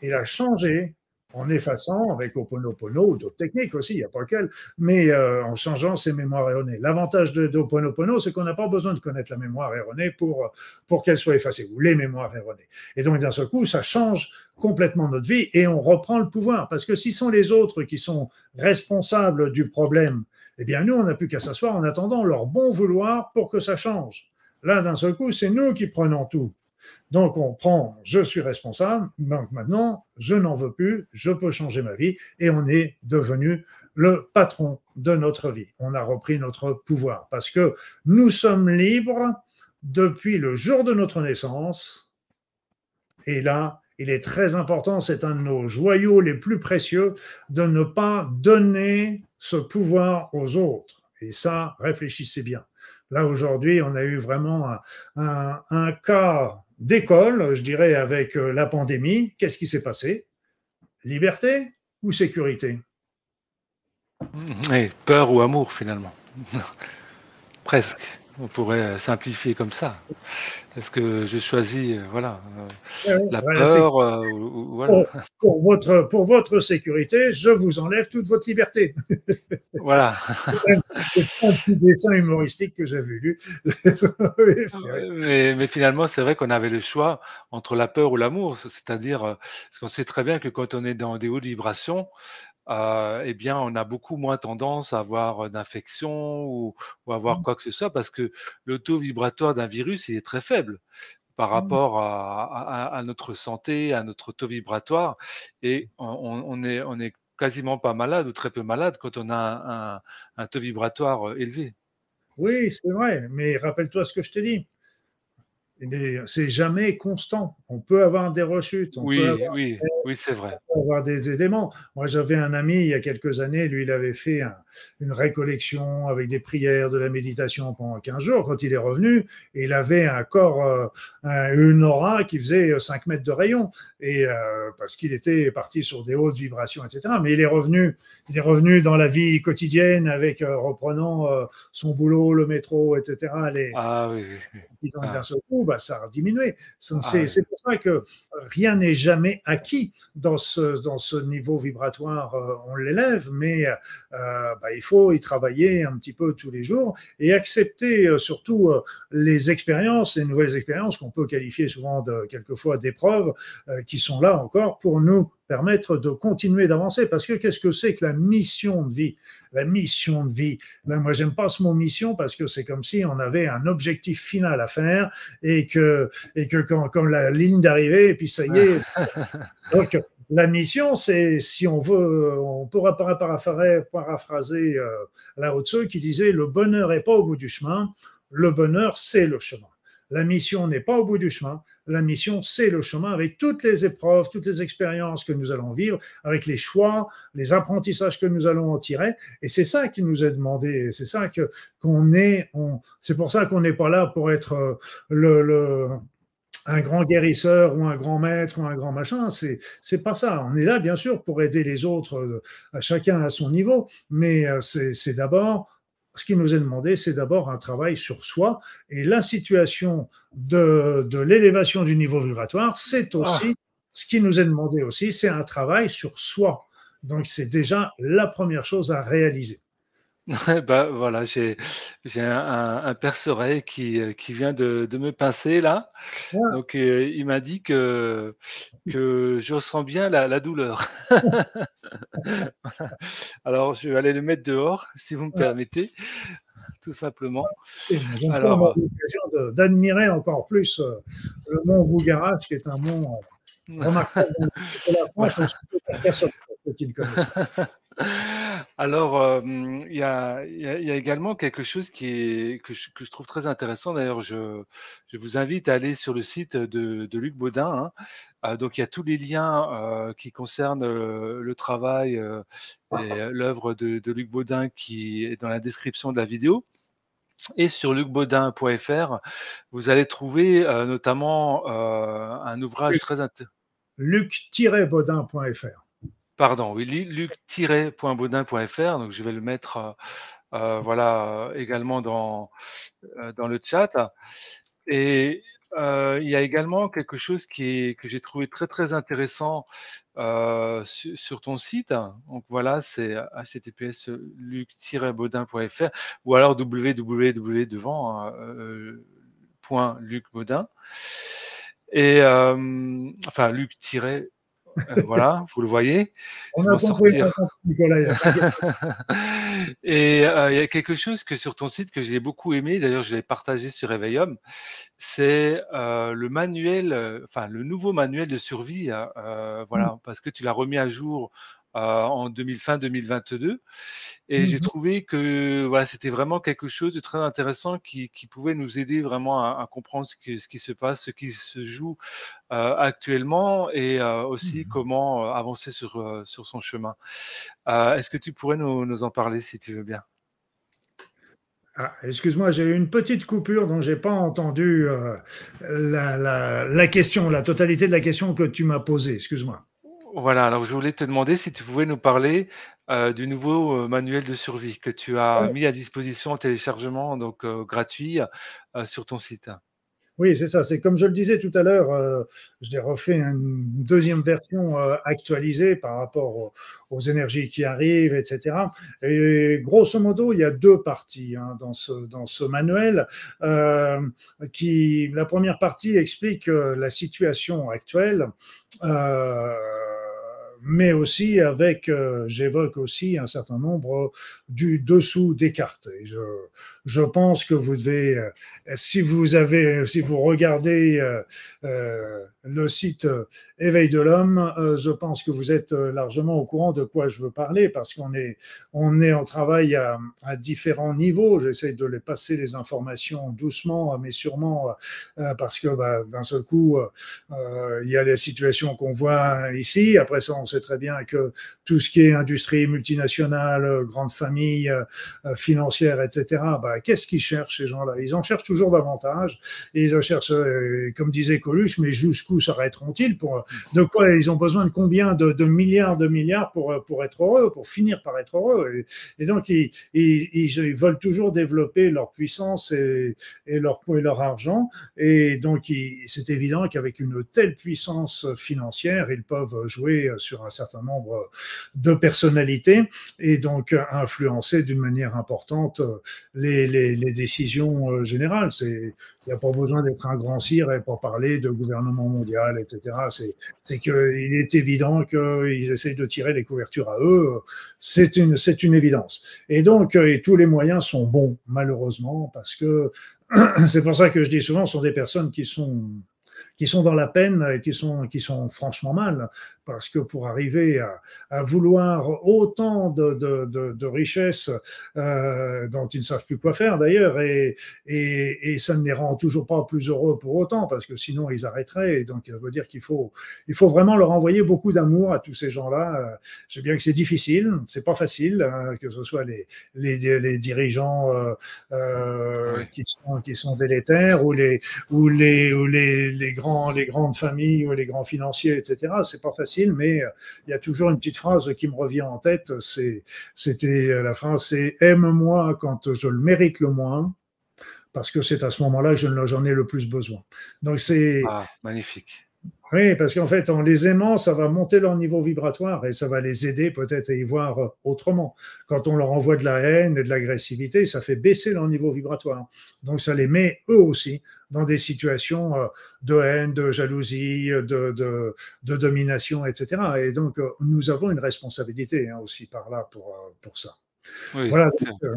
et la changer en effaçant avec Oponopono d'autres techniques aussi, il n'y a pas qu'elle, mais euh, en changeant ses mémoires erronées. L'avantage d'Oponopono, c'est qu'on n'a pas besoin de connaître la mémoire erronée pour, pour qu'elle soit effacée, ou les mémoires erronées. Et donc, d'un seul coup, ça change complètement notre vie et on reprend le pouvoir. Parce que si sont les autres qui sont responsables du problème, eh bien, nous, on n'a plus qu'à s'asseoir en attendant leur bon vouloir pour que ça change. Là, d'un seul coup, c'est nous qui prenons tout. Donc on prend, je suis responsable, donc maintenant, je n'en veux plus, je peux changer ma vie, et on est devenu le patron de notre vie. On a repris notre pouvoir, parce que nous sommes libres depuis le jour de notre naissance, et là, il est très important, c'est un de nos joyaux les plus précieux, de ne pas donner ce pouvoir aux autres. Et ça, réfléchissez bien. Là, aujourd'hui, on a eu vraiment un, un cas d'école, je dirais, avec euh, la pandémie, qu'est-ce qui s'est passé? Liberté ou sécurité? Peur ou amour finalement. Presque. On pourrait simplifier comme ça. Est-ce que je choisis euh, voilà, euh, la peur voilà. Pour, votre, pour votre sécurité, je vous enlève toute votre liberté. Voilà. c'est un, petit dessin humoristique que j'avais lu. mais, mais, finalement, c'est vrai qu'on avait le choix entre la peur ou l'amour. C'est-à-dire, parce qu'on sait très bien que quand on est dans des hautes vibrations, euh, eh bien, on a beaucoup moins tendance à avoir d'infection ou, ou avoir mmh. quoi que ce soit parce que le taux vibratoire d'un virus il est très faible par mmh. rapport à, à, notre santé, à notre taux vibratoire, et on, on, est, on est quasiment pas malade ou très peu malade quand on a un, un taux vibratoire élevé. Oui, c'est vrai, mais rappelle-toi ce que je t'ai dit c'est jamais constant. On peut avoir des rechutes. oui, oui, oui, c'est vrai. On peut avoir des éléments. Moi, j'avais un ami il y a quelques années, lui, il avait fait une récollection avec des prières, de la méditation pendant 15 jours. Quand il est revenu, il avait un corps, euh, une aura qui faisait 5 mètres de rayon. Et euh, parce qu'il était parti sur des hautes vibrations, etc. Mais il est revenu, il est revenu dans la vie quotidienne avec euh, reprenant son boulot, le métro, etc. Les, ah oui. oui. D'un ah. seul coup, bah, ça a diminué. Ah c'est pour ça que rien n'est jamais acquis dans ce, dans ce niveau vibratoire. Euh, on l'élève, mais euh, bah, il faut y travailler un petit peu tous les jours et accepter euh, surtout les expériences, les nouvelles expériences qu'on peut qualifier souvent de quelquefois d'épreuves, qui sont là encore pour nous permettre de continuer d'avancer. Parce que qu'est-ce que c'est que la mission de vie? La mission de vie. Ben, moi, j'aime pas ce mot mission parce que c'est comme si on avait un objectif final à faire et que, et que quand, comme la ligne d'arrivée, et puis ça y est. Donc, la mission, c'est, si on veut, on pourra paraphraser euh, Lao Tzu qui disait le bonheur n'est pas au bout du chemin, le bonheur, c'est le chemin. La mission n'est pas au bout du chemin. La mission, c'est le chemin avec toutes les épreuves, toutes les expériences que nous allons vivre, avec les choix, les apprentissages que nous allons en tirer. Et c'est ça qui nous est demandé. C'est ça que qu'on est. C'est pour ça qu'on n'est pas là pour être euh, le, le un grand guérisseur ou un grand maître ou un grand machin, c'est c'est pas ça. On est là bien sûr pour aider les autres, euh, chacun à son niveau, mais euh, c'est d'abord ce qui nous est demandé, c'est d'abord un travail sur soi. Et la situation de, l'élévation du niveau vibratoire, c'est ah. aussi ce qui nous est demandé aussi, c'est un travail sur soi. Donc c'est déjà la première chose à réaliser. Bah, voilà, j'ai j'ai un, un, perce-oreille qui, euh, qui vient de, de me pincer là. Donc euh, il m'a dit que que je ressens bien la, la douleur. Alors je vais aller le mettre dehors, si vous me permettez, tout simplement. Alors, l'occasion d'admirer encore plus euh, le mont Bougarache, qui est un mont remarquable de la France, qui le connaissent. Alors, euh, il y, a, également quelque chose qui est, que, je, trouve très intéressant. D'ailleurs, je, vous invite à aller sur le site de, Luc Baudin. Hein. Euh, donc, il y a tous les liens euh, qui concernent le travail et l'œuvre de, Luc Baudin qui est dans la description de la vidéo. Et sur lucbaudin.fr, vous allez trouver notamment un ouvrage très intéressant. Luc-baudin.fr Pardon, oui, luc-baudin.fr, donc je vais le mettre euh, euh, voilà, également dans, euh, dans le chat. Et il y a également quelque chose que j'ai trouvé très très intéressant sur, ton site. Donc voilà, c'est https luc-baudin.fr ou alors www devant hein, .lucbaudin. Et enfin luc euh, voilà, vous le voyez. On a compris, Nicolas. Et euh, il y a quelque chose que sur ton site que j'ai beaucoup aimé, d'ailleurs je l'ai partagé sur Réveillum, c'est euh, le manuel, enfin le nouveau manuel de survie, voilà, mmh. parce que tu l'as remis à jour en 2020-2022. Et j'ai mmh trouvé que voilà, c'était vraiment quelque chose de très intéressant qui, qui pouvait nous aider vraiment à, à comprendre ce, ce, qui se passe, ce qui se joue euh, actuellement et euh, aussi mmh comment euh, avancer sur, sur son chemin. Est-ce que tu pourrais nous, nous, en parler si tu veux bien? Ah, Excuse-moi, j'ai eu une petite coupure dont j'ai pas entendu la, la, la question, la totalité de la question que tu m'as posée. Excuse-moi. Voilà, alors je voulais te demander si tu pouvais nous parler euh, du nouveau euh, manuel de survie que tu as mis à disposition en téléchargement donc euh, gratuit sur ton site. Oui, c'est ça. C'est comme je le disais tout à l'heure, je l'ai refait une deuxième version actualisée par rapport aux, énergies qui arrivent, etc. Et grosso modo, il y a deux parties hein, dans, ce, dans ce manuel. qui, la première partie explique la situation actuelle mais aussi avec, euh, j'évoque aussi un certain nombre du dessous des cartes. Je, je pense que vous devez, euh, si vous avez, si vous regardez euh, le site Éveil de l'homme, je pense que vous êtes largement au courant de quoi je veux parler parce qu'on est, on est en travail à, à différents niveaux. J'essaie de les passer les informations doucement, mais sûrement, parce que bah, d'un seul coup, il y a les situations qu'on voit ici. Après ça, on sait très bien que tout ce qui est industrie multinationale, grande famille, financière, etc., bah, qu'est-ce qu'ils cherchent ces gens-là? Ils en cherchent toujours davantage. Ils en cherchent, euh, comme disait Coluche, mais jusqu'où s'arrêteront-ils pour De quoi ils ont besoin de combien de, milliards de milliards pour, pour être heureux, pour finir par être heureux Et, donc, ils, ils, ils, veulent toujours développer leur puissance et, et, leur, et leur argent. Et donc, c'est évident qu'avec une telle puissance financière, ils peuvent jouer sur un certain nombre de personnalités et donc influencer d'une manière importante les, les, les décisions euh, générales. C'est il n'y a pas besoin d'être un grand sire pour parler de gouvernement mondial, etc. C'est qu'il est évident qu'ils essayent de tirer les couvertures à eux. C'est une, évidence. Et donc, et tous les moyens sont bons, malheureusement, parce que c'est pour ça que je dis souvent, ce sont des personnes qui sont dans la peine et qui sont franchement mal, parce que pour arriver à, à vouloir autant de, de, de, de richesses euh, dont ils ne savent plus quoi faire d'ailleurs, et, et, et, ça ne les rend toujours pas plus heureux pour autant, parce que sinon ils arrêteraient. Et donc, ça veut dire qu'il faut, il faut vraiment leur envoyer beaucoup d'amour à tous ces gens-là. Je sais bien que c'est difficile, c'est pas facile, hein, que ce soit les, les, les dirigeants euh, euh, oui. qui, sont, qui sont délétères ou les, ou les, ou les, les grands, les grandes familles ou les grands financiers, etc. C'est pas facile, mais euh, il y a toujours une petite phrase qui me revient en tête. C'était euh, la phrase, c'est aime-moi quand je le mérite le moins, parce que c'est à ce moment-là que j'en ai le plus besoin. Donc c'est ah, magnifique. Oui, parce qu'en fait, en les aimant, ça va monter leur niveau vibratoire et ça va les aider peut-être à y voir autrement. Quand on leur envoie de la haine et de l'agressivité, ça fait baisser leur niveau vibratoire. Donc ça les met eux aussi dans des situations de haine, de jalousie, de, de, de domination, etc. Et donc nous avons une responsabilité hein, aussi par là pour, pour ça. Oui, voilà. Donc, euh,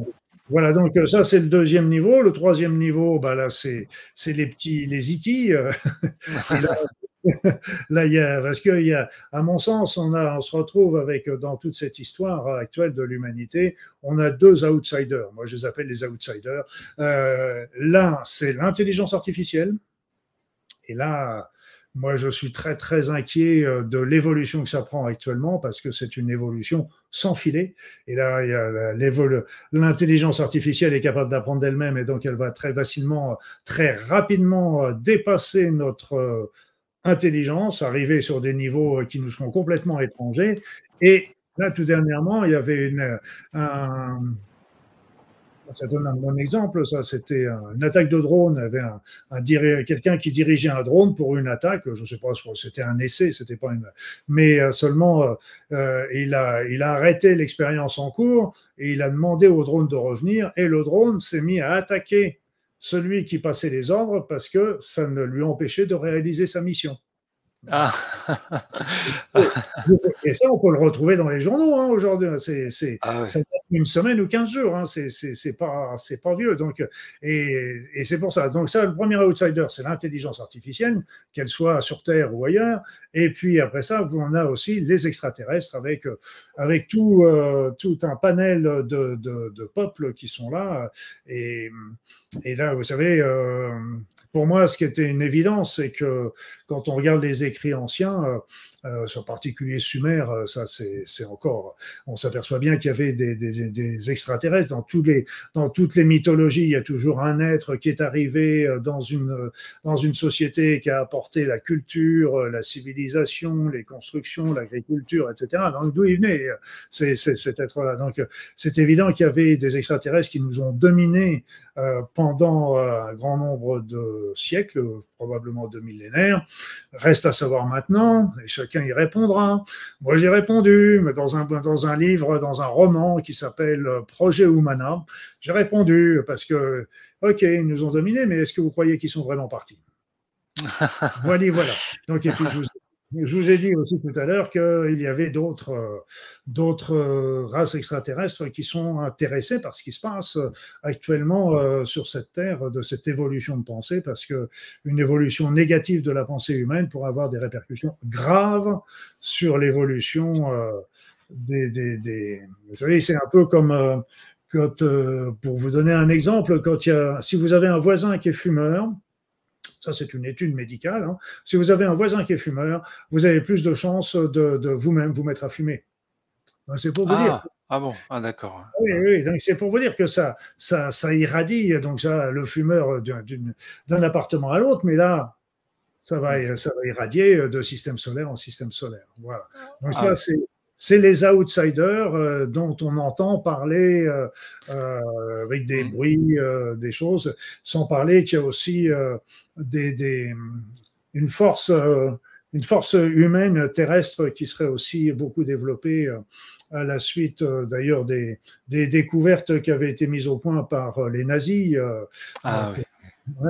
voilà, donc ça c'est le deuxième niveau. Le troisième niveau, bah là c'est c'est les petits les IT. Euh, là, il y a, parce que y a, à mon sens, on, a, on se retrouve avec, dans toute cette histoire actuelle de l'humanité, on a deux outsiders. Moi, je les appelle les outsiders. Euh, L'un, c'est l'intelligence artificielle. Et là, moi, je suis très, très inquiet de l'évolution que ça prend actuellement parce que c'est une évolution sans filet. Et là, l'intelligence artificielle est capable d'apprendre d'elle-même et donc elle va très facilement, très rapidement dépasser notre intelligence, arriver sur des niveaux euh, qui nous seront complètement étrangers. Et là, tout dernièrement, il y avait une, un, ça donne un bon exemple, ça, c'était une attaque de drone. Il y avait un, un quelqu'un qui dirigeait un drone pour une attaque. Je ne sais pas, c'était un essai, c'était pas une, mais euh, seulement euh, euh, il a, il a arrêté l'expérience en cours et il a demandé au drone de revenir et le drone s'est mis à attaquer celui qui passait les ordres parce que ça ne lui empêchait de réaliser sa mission. Ah. et ça, on peut le retrouver dans les journaux hein, aujourd'hui. C'est, c'est, ah. Ça une semaine ou 15 jours. Hein. C'est, c'est, c'est, pas, c'est pas vieux. Donc, et, et c'est pour ça. Donc, ça, le premier outsider, c'est l'intelligence artificielle, qu'elle soit sur Terre ou ailleurs. Et puis après ça, on a aussi les extraterrestres avec, avec tout, euh, tout un panel de, de, de, peuples qui sont là. Et, et là, vous savez, euh, pour moi, ce qui était une évidence, c'est que quand on regarde les écrits anciens, euh, euh, en particulier Sumer, euh, ça c'est encore, on s'aperçoit bien qu'il y avait des, des, des, extraterrestres dans tous les, dans toutes les mythologies. Il y a toujours un être qui est arrivé euh, dans une, dans une société qui a apporté la culture, la civilisation, les constructions, l'agriculture, etc. Donc d'où il venait cet être-là. Donc c'est évident qu'il y avait des extraterrestres qui nous ont dominés euh, pendant un grand nombre de siècles, probablement deux millénaires. Reste à savoir maintenant, et chacun y répondra. Moi, j'ai répondu, mais dans un, dans un livre, dans un roman qui s'appelle Projet Humana, j'ai répondu parce que, ok, ils nous ont dominés, mais est-ce que vous croyez qu'ils sont vraiment partis? Voilà, voilà. Donc, et puis je vous je vous ai dit aussi tout à l'heure qu'il y avait d'autres d'autres races extraterrestres qui sont intéressées par ce qui se passe actuellement sur cette terre, de cette évolution de pensée, parce que une évolution négative de la pensée humaine pourrait avoir des répercussions graves sur l'évolution des, des, des, Vous savez, c'est un peu comme quand, pour vous donner un exemple, quand il y a, si vous avez un voisin qui est fumeur, ça c'est une étude médicale, hein. si vous avez un voisin qui est fumeur, vous avez plus de chances de, vous-même vous mettre à fumer. C'est pour vous ah, dire. Ah bon, ah, d'accord. Oui, oui, donc c'est pour vous dire que ça, ça, ça irradie, donc ça, le fumeur d'un appartement à l'autre, mais là, ça va, ça va irradier de système solaire en système solaire. Voilà. Donc ça, ah. c'est c'est les outsiders euh, dont on entend parler euh, euh, avec des mmh. bruits, des choses, sans parler qu'il y a aussi des, une force une force humaine terrestre qui serait aussi beaucoup développée à la suite d'ailleurs des, des, découvertes qui avaient été mises au point par les nazis. Ah, oui.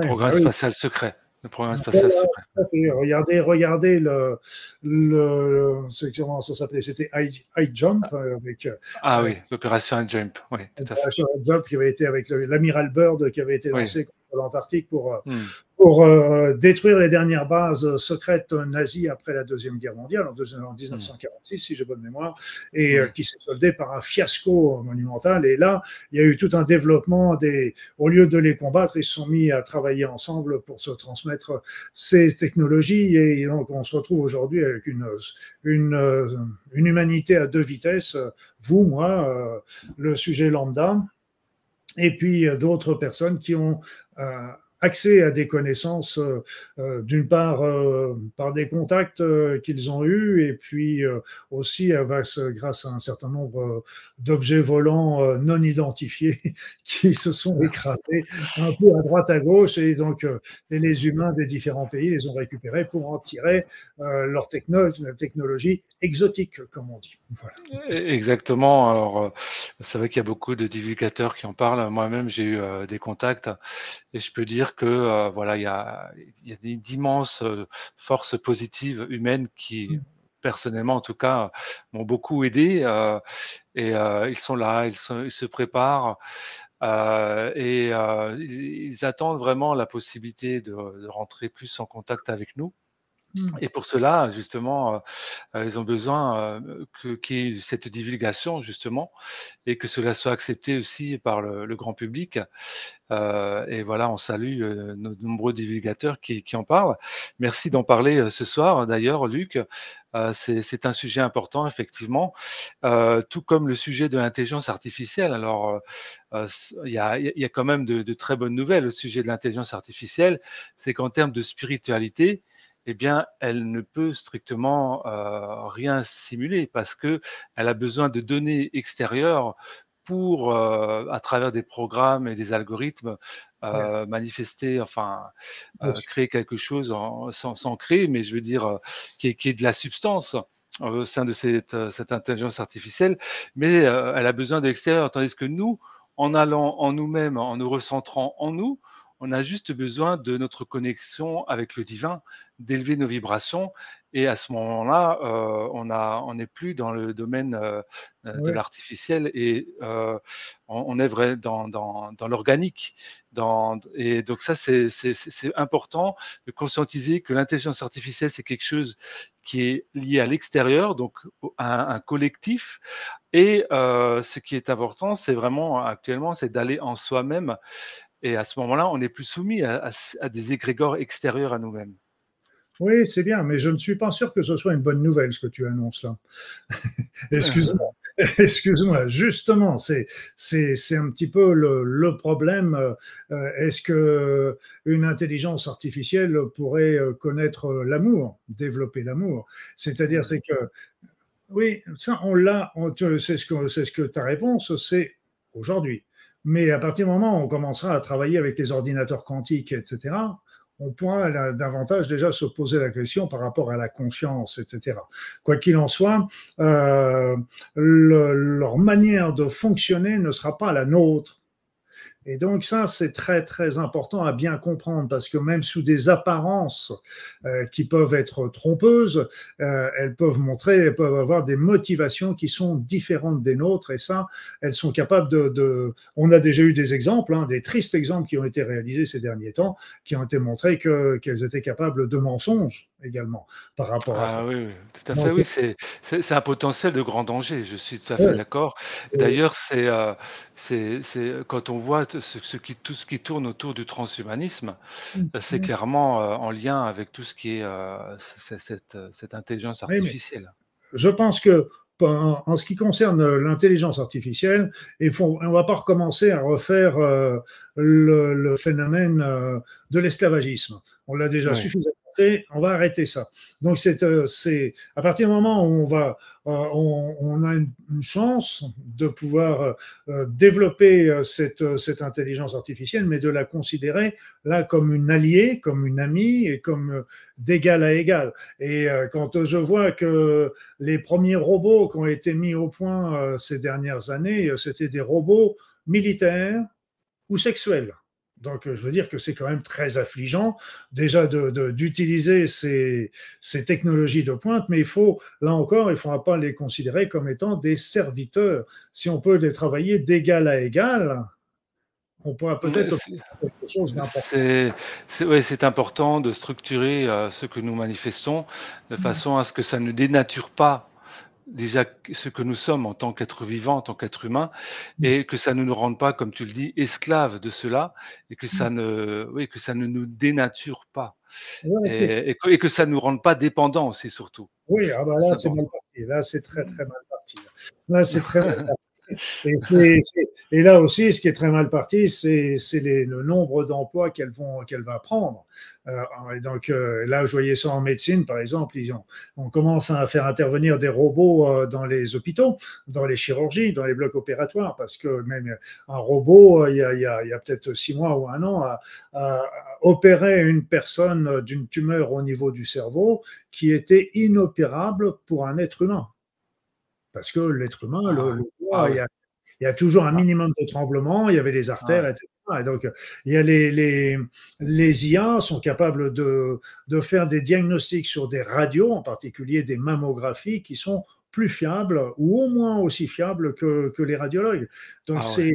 Programme ah spatial secret. Le programme spatial secret. Regardez, regardez le, le, comment ça s'appelait C'était High, Jump ah. avec. Ah oui, l'opération High Jump, oui, tout à fait. L'opération High Jump qui avait été avec l'amiral Bird qui avait été lancé contre l'Antarctique pour, hmm pour euh, détruire les dernières bases secrètes nazies après la Deuxième Guerre mondiale, en, 1946, si j'ai bonne mémoire, et euh, qui s'est soldé par un fiasco monumental. Et là, il y a eu tout un développement des. Au lieu de les combattre, ils se sont mis à travailler ensemble pour se transmettre ces technologies. Et donc, on se retrouve aujourd'hui avec une, une, euh, une humanité à deux vitesses. Vous, moi, le sujet lambda et puis d'autres personnes qui ont accès à des connaissances, euh, euh, d'une part euh, par des contacts qu'ils ont eus, et puis aussi grâce à un certain nombre d'objets volants non identifiés qui se sont écrasés un peu à droite à gauche, et donc les humains des différents pays les ont récupérés pour en tirer leur techno technologie exotique, comme on dit. Exactement. Alors, c'est vrai qu'il y a beaucoup de divulgateurs qui en parlent. Moi-même, j'ai eu des contacts et je peux dire que euh, voilà, il y a, y a d'immenses euh, forces positives humaines qui, mmh. personnellement en tout cas, m'ont beaucoup aidé. Euh, et ils sont là, ils, ils se préparent. et ils, attendent vraiment la possibilité de, de, rentrer plus en contact avec nous. Mmh. Et pour cela, justement, euh, ils ont besoin euh, que qu'il y ait cette divulgation, justement, et que cela soit accepté aussi par le, le grand public. Euh, et voilà, on salue euh, nos nombreux divulgateurs qui, qui en parlent. Merci d'en parler euh, ce soir, d'ailleurs, Luc. C'est un sujet important, effectivement, tout comme le sujet de l'intelligence artificielle. Alors, il y a, y, a, quand même de, de très bonnes nouvelles au sujet de l'intelligence artificielle. C'est qu'en termes de spiritualité, eh bien, elle ne peut strictement euh, rien simuler parce que elle a besoin de données extérieures pour, euh, à travers des programmes et des algorithmes, euh, manifester, enfin, créer quelque chose en, sans, sans, créer, mais je veux dire, qui est, qui est de la substance au sein de cette, cette intelligence artificielle, mais elle a besoin de l'extérieur, tandis que nous, en allant en nous-mêmes, en nous recentrant en nous, on a juste besoin de notre connexion avec le divin, d'élever nos vibrations. Et à ce moment-là, euh, on a, on n'est plus dans le domaine euh, de l'artificiel et euh, on, est vrai dans, dans, dans l'organique. Dans, et donc ça, c'est, important de conscientiser que l'intelligence artificielle, c'est quelque chose qui est lié à l'extérieur, donc à un, collectif. Et ce qui est important, c'est vraiment actuellement, c'est d'aller en soi-même et à ce moment-là, on n'est plus soumis à, des égrégores extérieurs à nous-mêmes. Oui, c'est bien, mais je ne suis pas sûr que ce soit une bonne nouvelle ce que tu annonces là. Excuse-moi. Excuse-moi, justement, c'est c'est un petit peu le, problème. Euh, est-ce que une intelligence artificielle pourrait euh, connaître l'amour, développer l'amour? C'est-à-dire, c'est que oui, ça on l'a. C'est ce que c'est ce que ta réponse, c'est aujourd'hui. Mais à partir du moment où on commencera à travailler avec les ordinateurs quantiques, etc., on pourra davantage déjà se poser la question par rapport à la conscience, etc. Quoi qu'il en soit, euh, leur manière de fonctionner ne sera pas la nôtre, Et donc ça, c'est très très important à bien comprendre parce que même sous des apparences euh, qui peuvent être trompeuses, euh, elles peuvent montrer, elles peuvent avoir des motivations qui sont différentes des nôtres. Et ça, elles sont capables de... de... On a déjà eu des exemples, hein, des tristes exemples qui ont été réalisés ces derniers temps, qui ont été montrés que qu'elles étaient capables de mensonges également par rapport à ah, ça. Oui, oui, tout à fait, oui, c'est c'est un potentiel de grand danger, je suis tout à fait d'accord. D'ailleurs, c'est euh, c'est quand on voit ce, ce, qui, tout ce qui tourne autour du transhumanisme, mmh, euh, c'est mmh. clairement euh, en lien avec tout ce qui est euh, cette, cette, intelligence artificielle. Je pense que en, ce qui concerne l'intelligence artificielle, faut, on ne va pas recommencer à refaire euh, le, le, phénomène euh, de l'esclavagisme. On l'a déjà oui. suffisamment on va arrêter ça. Donc euh, c'est à partir du moment où on euh, a une, une, chance de pouvoir euh, développer cette, cette intelligence artificielle, mais de la considérer là comme une alliée, comme une amie et comme d'égal à égal. Et quand je vois que les premiers robots qui ont été mis au point ces dernières années, c'était des robots militaires ou sexuels. Donc, je veux dire que c'est quand même très affligeant déjà d'utiliser de, de, ces, ces, technologies de pointe, mais il faut, là encore, il ne faudra pas les considérer comme étant des serviteurs. Si on peut les travailler d'égal à égal, on pourra peut-être quelque chose d'important. C'est ouais, important de structurer euh, ce que nous manifestons de mmh. façon à ce que ça ne dénature pas déjà ce que nous sommes en tant qu'être vivant, en tant qu'être humain, mmh. et que ça ne nous rende pas, comme tu le dis, esclaves de cela, et que ça mmh. ne, oui, que ça ne nous dénature pas, ouais, et, et, que, et, que, ça nous rende pas dépendants aussi surtout. Oui, ah bah là c'est mal parti, là c'est très très mal parti. Là c'est très mal parti. Et, c est, c est, et, là aussi, ce qui est très mal parti, c'est le nombre d'emplois qu'elle qu va prendre. Euh, et donc euh, là, je voyais ça en médecine, par exemple, ils ont, on commence à faire intervenir des robots euh, dans les hôpitaux, dans les chirurgies, dans les blocs opératoires, parce que même un robot, il y a, y a, a peut-être six mois ou un an, a, a opéré une personne d'une tumeur au niveau du cerveau qui était inopérable pour un être humain. Parce que l'être humain, le, le ah, il, y a, il, y a, toujours un ah. minimum de tremblement, il y avait les artères, ah. etc. Et donc, il y a les, les, les IA sont capables de, de faire des diagnostics sur des radios, en particulier des mammographies, qui sont plus fiables ou au moins aussi fiables que, que les radiologues. Donc, ah c'est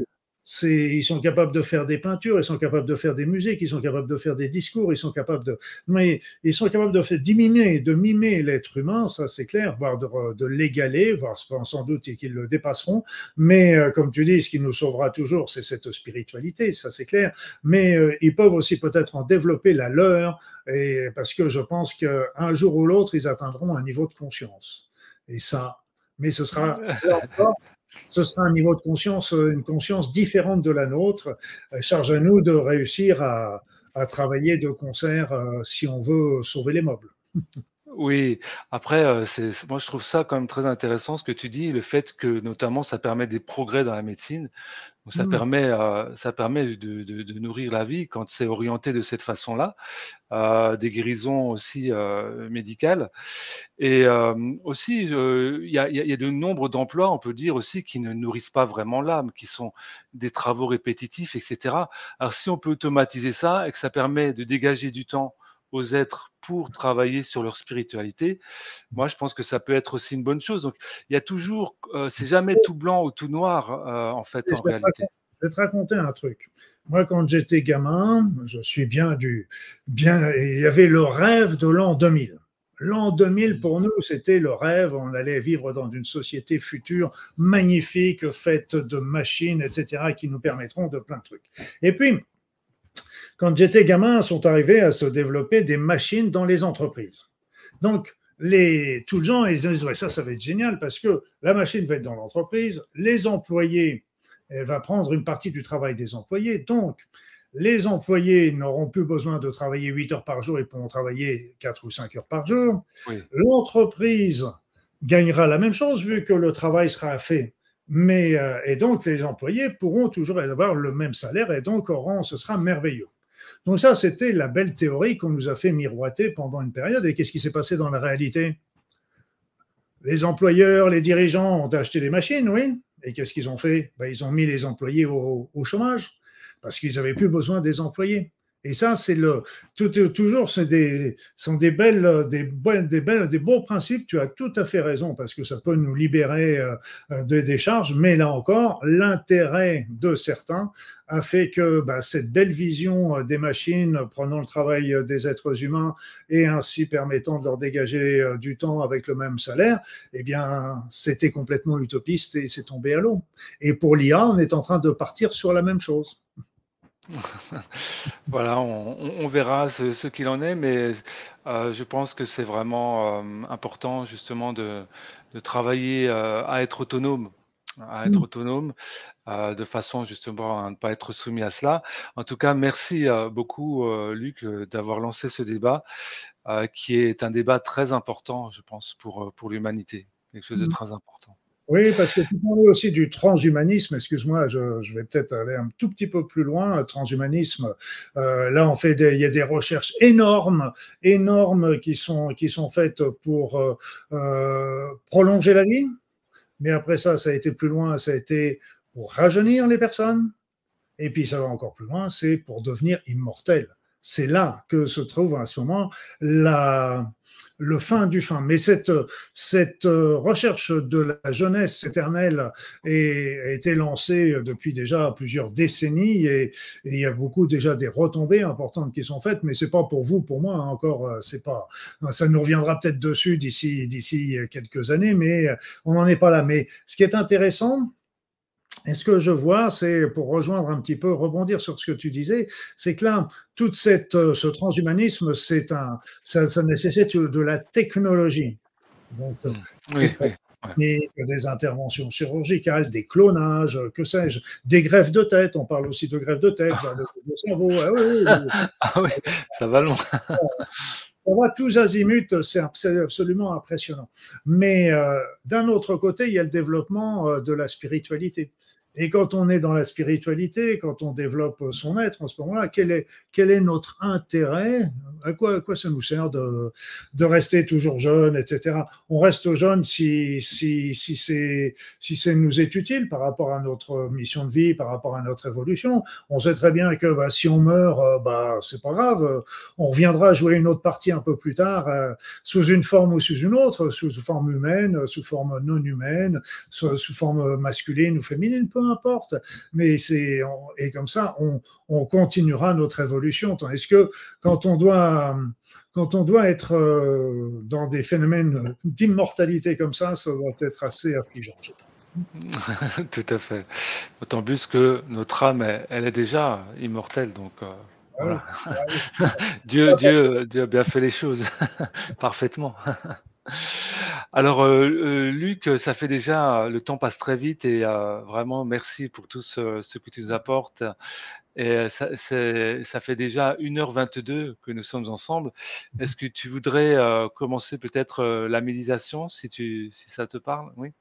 ils sont capables de faire des peintures, ils sont capables de faire des musiques, ils sont capables de faire des discours, ils sont capables de, mais ils sont capables de faire d'imimer, de mimer l'être humain, ça c'est clair, voire de, de l'égaler, voire sans doute qu'ils le dépasseront. Mais euh, comme tu dis, ce qui nous sauvera toujours, c'est cette spiritualité, ça c'est clair. Mais euh, ils peuvent aussi peut-être en développer la leur, et parce que je pense qu'un jour ou l'autre, ils atteindront un niveau de conscience. Et ça, mais ce sera ce sera un niveau de conscience, une conscience différente de la nôtre. Euh, charge à nous de réussir à, à travailler de concert euh, si on veut sauver les meubles. Oui, après, euh, c'est, moi je trouve ça quand même très intéressant ce que tu dis, le fait que notamment ça permet des progrès dans la médecine. Donc, ça, mmh. permet, euh, ça permet de, de, de, nourrir la vie quand c'est orienté de cette façon-là, euh, des guérisons aussi euh, médicales. Et euh, aussi, il y a, y, a, de nombre d'emplois, on peut dire aussi, qui ne nourrissent pas vraiment l'âme, qui sont des travaux répétitifs, etc. Alors si on peut automatiser ça et que ça permet de dégager du temps aux êtres pour travailler sur leur spiritualité, moi je pense que ça peut être aussi une bonne chose. Donc il y a toujours, euh, c'est jamais tout blanc ou tout noir euh, en fait en réalité. Je vais te raconter un truc. Moi, quand j'étais gamin, je suis bien du, bien, il y avait le rêve de l'an 2000. L'an 2000, pour nous, c'était le rêve. On allait vivre dans une société future magnifique, faite de machines, etc., qui nous permettront de plein de trucs. Et puis, quand j'étais gamin, sont arrivés à se développer des machines dans les entreprises. Donc, les, tout le gens, ils disent, ouais, ça, ça va être génial parce que la machine va être dans l'entreprise, les employés, elle va prendre une partie du travail des employés. Donc, les employés n'auront plus besoin de travailler 8 heures par jour, ils pourront travailler 4 ou 5 heures par jour. Oui. L'entreprise gagnera la même chose vu que le travail sera fait mais, euh, et donc, les employés pourront toujours avoir le même salaire et donc auront, ce sera merveilleux. Donc ça, c'était la belle théorie qu'on nous a fait miroiter pendant une période. Et qu'est-ce qui s'est passé dans la réalité? Les employeurs, les dirigeants ont acheté des machines, oui. Et qu'est-ce qu'ils ont fait? Ben, Ils ont mis les employés au, au chômage. parce qu'ils n'avaient plus besoin des employés. Et ça, c'est le tout, toujours, c'est des sont des belles, des des belles, des principes. Tu as tout à fait raison parce que ça peut nous libérer euh, euh, des charges. Mais là encore, l'intérêt de certains a fait que bah, cette belle vision euh, des machines prenant le travail des êtres humains et ainsi permettant de leur dégager du temps avec le même salaire, eh bien, c'était complètement utopiste et c'est tombé à l'eau. Et pour l'IA, on est en train de partir sur la même chose. Voilà, on, verra ce, qu'il en est, mais euh, je pense que c'est vraiment euh, important justement de, travailler euh, à être autonome, à être mmh. autonome, de façon justement à ne pas être soumis à cela. En tout cas, merci beaucoup, Luc, d'avoir lancé ce débat, qui est un débat très important, je pense, pour, pour l'humanité, quelque chose de mmh. très important. Oui, parce que tu parlais aussi du transhumanisme. Excuse-moi, je, vais peut-être aller un tout petit peu plus loin. Transhumanisme, euh, là, on fait il y a des recherches énormes, énormes qui sont qui sont faites pour euh, euh, prolonger la vie. Mais après ça, ça a été plus loin. Ça a été pour rajeunir les personnes. Et puis ça va encore plus loin, c'est pour devenir immortel. C'est là que se trouve à ce moment le fin du fin. Mais cette, cette euh, recherche de la jeunesse éternelle a été lancée depuis déjà plusieurs décennies et, il y a beaucoup déjà des retombées importantes qui sont faites, mais c'est pas pour vous, pour moi hein, encore, euh, c'est pas, ça nous reviendra peut-être dessus d'ici, d'ici quelques années, mais on n'en est pas là. Mais ce qui est intéressant, et ce que je vois, c'est pour rejoindre un petit peu, rebondir sur ce que tu disais, c'est que là, tout cette, euh, ce transhumanisme, c'est un, ça, nécessite de la technologie. Donc, euh, mmh. des interventions chirurgicales, des clonages, que sais-je, des greffes de tête. On parle aussi de greffes de tête, de, cerveau. Ah oui, ah oui, ça va loin. on voit tous azimuts, c'est absolument impressionnant. Mais euh, d'un autre côté, il y a le développement de la spiritualité. Et quand on est dans la spiritualité, quand on développe son être en ce moment-là, quel est, quel est notre intérêt? À quoi, à quoi ça nous sert de, de rester toujours jeune, etc. On reste jeune si, si, si c'est si c'est nous est utile par rapport à notre mission de vie, par rapport à notre évolution. On sait très bien que bah, si on meurt, euh, bah c'est pas grave. On reviendra jouer une autre partie un peu plus tard, euh, sous une forme ou sous une autre, sous forme humaine, sous forme non humaine, sous, forme masculine ou féminine peu importe. Mais c'est et comme ça, on, on continuera notre évolution. Est-ce que quand on doit quand on doit être euh, dans des phénomènes d'immortalité comme ça, ça doit être assez affligeant. Tout à fait. Autant plus que notre âme, elle, est déjà immortelle, donc euh, ah voilà. Ah Dieu, Dieu, Dieu a bien fait les choses parfaitement. Alors, euh, euh, Luc, ça fait déjà, le temps passe très vite et euh, vraiment merci pour tout ce, que tu nous apportes. Et ça, fait déjà 1h22 que nous sommes ensemble. Est-ce que tu voudrais commencer peut-être la méditation, si, si ça te parle? Oui.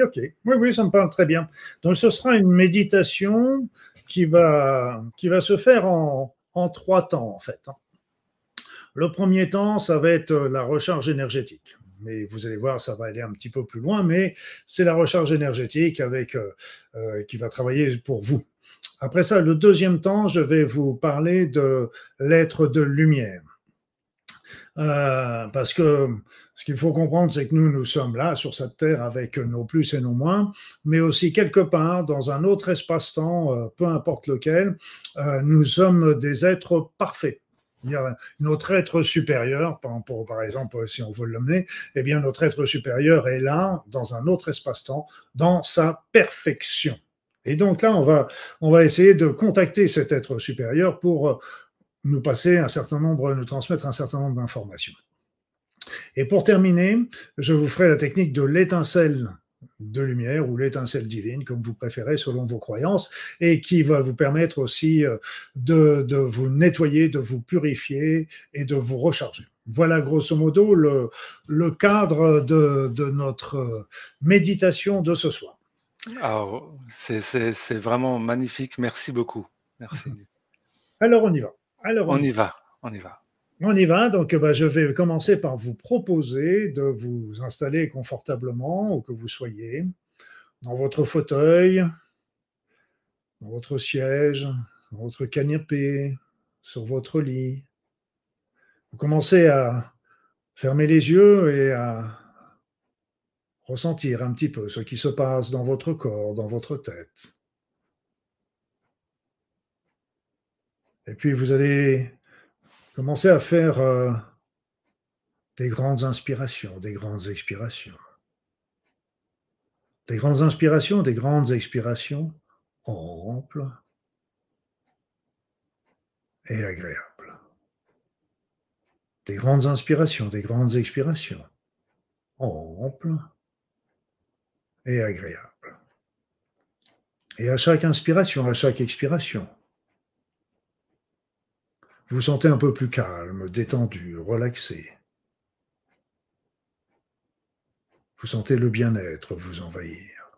Ok, oui, oui, ça me parle très bien. Donc, ce sera une méditation qui va, qui va se faire en, en trois temps, en fait. Hein. Le premier temps, ça va être la recharge énergétique mais vous allez voir, ça va aller un petit peu plus loin, mais c'est la recharge énergétique avec, euh, euh, qui va travailler pour vous. Après ça, le deuxième temps, je vais vous parler de l'être de lumière. Euh, parce que ce qu'il faut comprendre, c'est que nous, nous sommes là sur cette terre avec nos plus et nos moins, mais aussi quelque part dans un autre espace-temps, peu importe lequel, nous sommes des êtres parfaits. Notre être supérieur, par, par exemple, si on veut l'emmener, eh bien, notre être supérieur est là, dans un autre espace-temps, dans sa perfection. Et donc là, on va, on va essayer de contacter cet être supérieur pour euh, nous passer un certain nombre, nous transmettre un certain nombre d'informations. Et pour terminer, je vous ferai la technique de l'étincelle de lumière ou l'étincelle divine, comme vous préférez, selon vos croyances, et qui va vous permettre aussi euh, de, vous nettoyer, de vous purifier et de vous recharger. Voilà grosso modo le, le cadre de, notre méditation de ce soir. Ah, c'est vraiment magnifique. Merci beaucoup. Merci. Alors on y va. Alors on y va. On y va. On y va, donc bah, je vais commencer par vous proposer de vous installer confortablement où que vous soyez, dans votre fauteuil, dans votre siège, sur votre canapé, sur votre lit. Vous commencez à fermer les yeux et à ressentir un petit peu ce qui se passe dans votre corps, dans votre tête. Et puis vous allez commencer à faire euh, des grandes inspirations, des grandes expirations. Des grandes inspirations, des grandes expirations amples et agréables. Des grandes inspirations, des grandes expirations amples et agréables. Et à chaque inspiration, à chaque expiration, vous sentez un peu plus calme, détendu, relaxé. Vous sentez le bien-être vous envahir,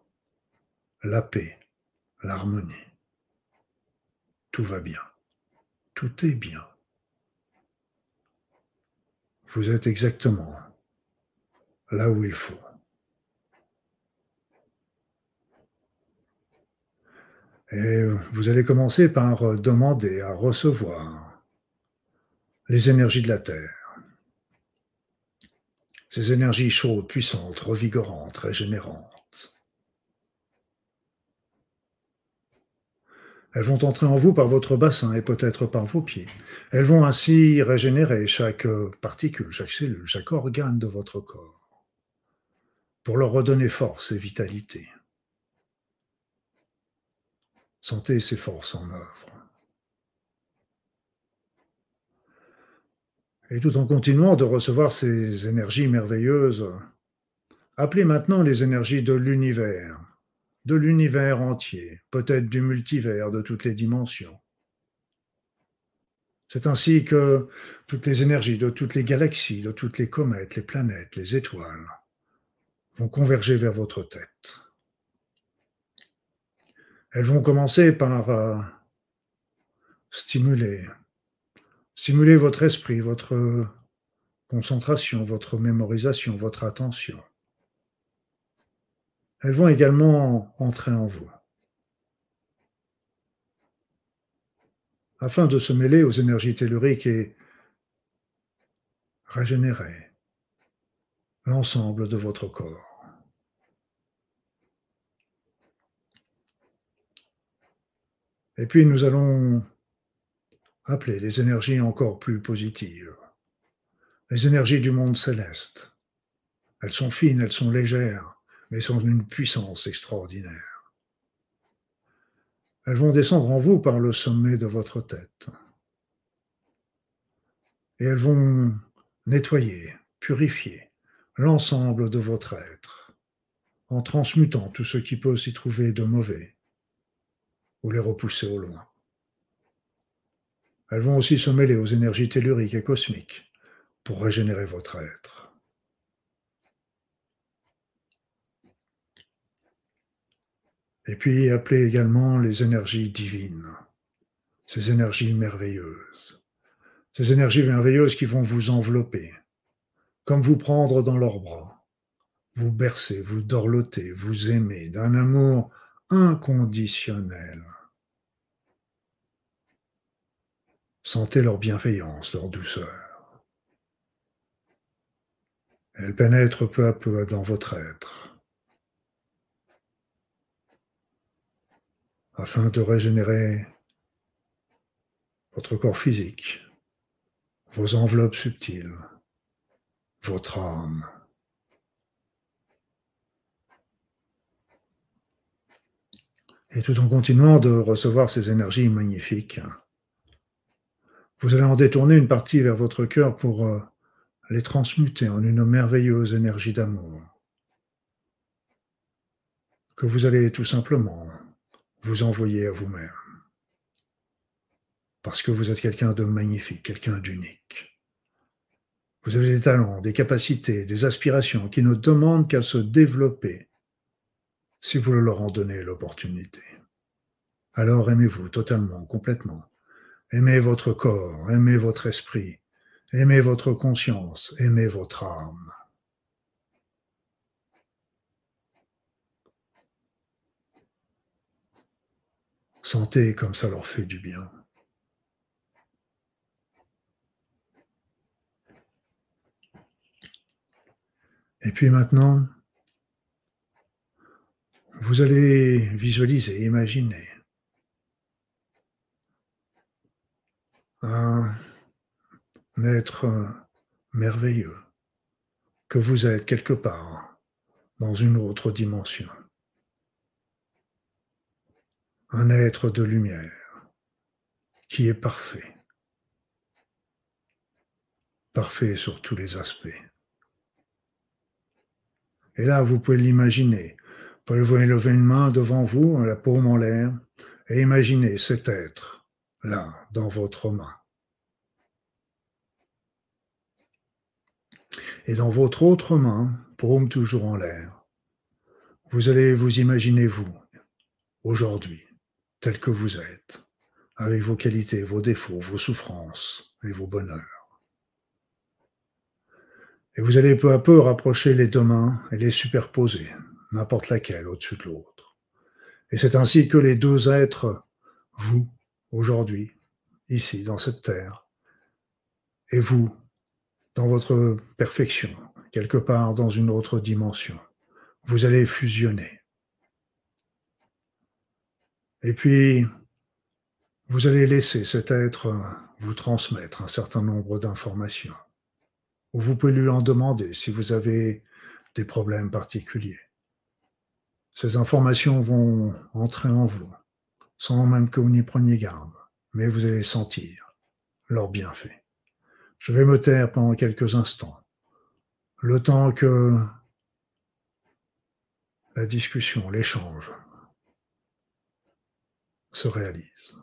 la paix, l'harmonie. Tout va bien, tout est bien. Vous êtes exactement là où il faut. Et vous allez commencer par demander à recevoir les énergies de la Terre. Ces énergies chaudes, puissantes, revigorantes, régénérantes. Elles vont entrer en vous par votre bassin et peut-être par vos pieds. Elles vont ainsi régénérer chaque particule, chaque cellule, chaque organe de votre corps, pour leur redonner force et vitalité. Sentez ces forces en œuvre. Et tout en continuant de recevoir ces énergies merveilleuses, appelez maintenant les énergies de l'univers, de l'univers entier, peut-être du multivers, de toutes les dimensions. C'est ainsi que toutes les énergies de toutes les galaxies, de toutes les comètes, les planètes, les étoiles vont converger vers votre tête. Elles vont commencer par euh, stimuler, Simulez votre esprit, votre concentration, votre mémorisation, votre attention. Elles vont également entrer en vous. Afin de se mêler aux énergies telluriques et régénérer l'ensemble de votre corps. Et puis nous allons Appelez les énergies encore plus positives. Les énergies du monde céleste. Elles sont fines, elles sont légères, mais sont d'une puissance extraordinaire. Elles vont descendre en vous par le sommet de votre tête. Et elles vont nettoyer, purifier l'ensemble de votre être, en transmutant tout ce qui peut s'y trouver de mauvais, ou les repousser au loin. Elles vont aussi se mêler aux énergies telluriques et cosmiques pour régénérer votre être. Et puis appelez également les énergies divines, ces énergies merveilleuses, ces énergies merveilleuses qui vont vous envelopper, comme vous prendre dans leurs bras, vous bercer, vous dorloter, vous aimer d'un amour inconditionnel. Sentez leur bienveillance, leur douceur. Elle pénètre peu à peu dans votre être, afin de régénérer votre corps physique, vos enveloppes subtiles, votre âme. Et tout en continuant de recevoir ces énergies magnifiques, vous allez en détourner une partie vers votre cœur pour euh, les transmuter en une merveilleuse énergie d'amour que vous allez tout simplement vous envoyer à vous-même. Parce que vous êtes quelqu'un de magnifique, quelqu'un d'unique. Vous avez des talents, des capacités, des aspirations qui ne demandent qu'à se développer si vous leur en donnez l'opportunité. Alors aimez-vous totalement, complètement, Aimez votre corps, aimez votre esprit, aimez votre conscience, aimez votre âme. Sentez comme ça leur fait du bien. Et puis maintenant, vous allez visualiser, imaginer un être merveilleux que vous êtes quelque part dans une autre dimension. Un être de lumière qui est parfait. Parfait sur tous les aspects. Et là, vous pouvez l'imaginer. Vous pouvez lever une main devant vous, la paume en l'air, et imaginer cet être là, dans votre main. Et dans votre autre main, paume toujours en l'air, vous allez vous imaginer vous, aujourd'hui, tel que vous êtes, avec vos qualités, vos défauts, vos souffrances et vos bonheurs. Et vous allez peu à peu rapprocher les deux mains et les superposer, n'importe laquelle au-dessus de l'autre. Et c'est ainsi que les deux êtres, vous, aujourd'hui, ici, dans cette terre, et vous, dans votre perfection, quelque part dans une autre dimension, vous allez fusionner. Et puis, vous allez laisser cet être vous transmettre un certain nombre d'informations ou vous pouvez lui en demander si vous avez des problèmes particuliers. Ces informations vont entrer en vous, sans même que vous n'y preniez garde, mais vous allez sentir leur bienfait. Je vais me taire pendant quelques instants, le temps que la discussion, l'échange se réalise.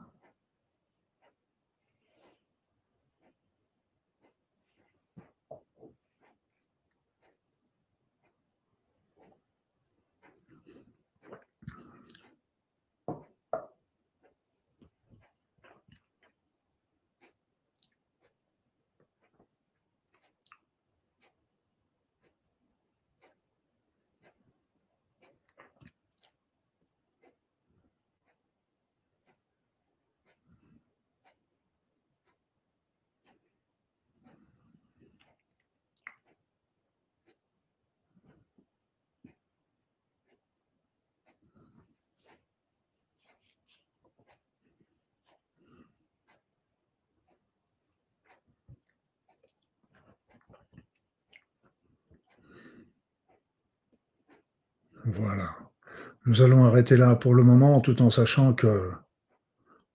Voilà. Nous allons arrêter là pour le moment, tout en sachant que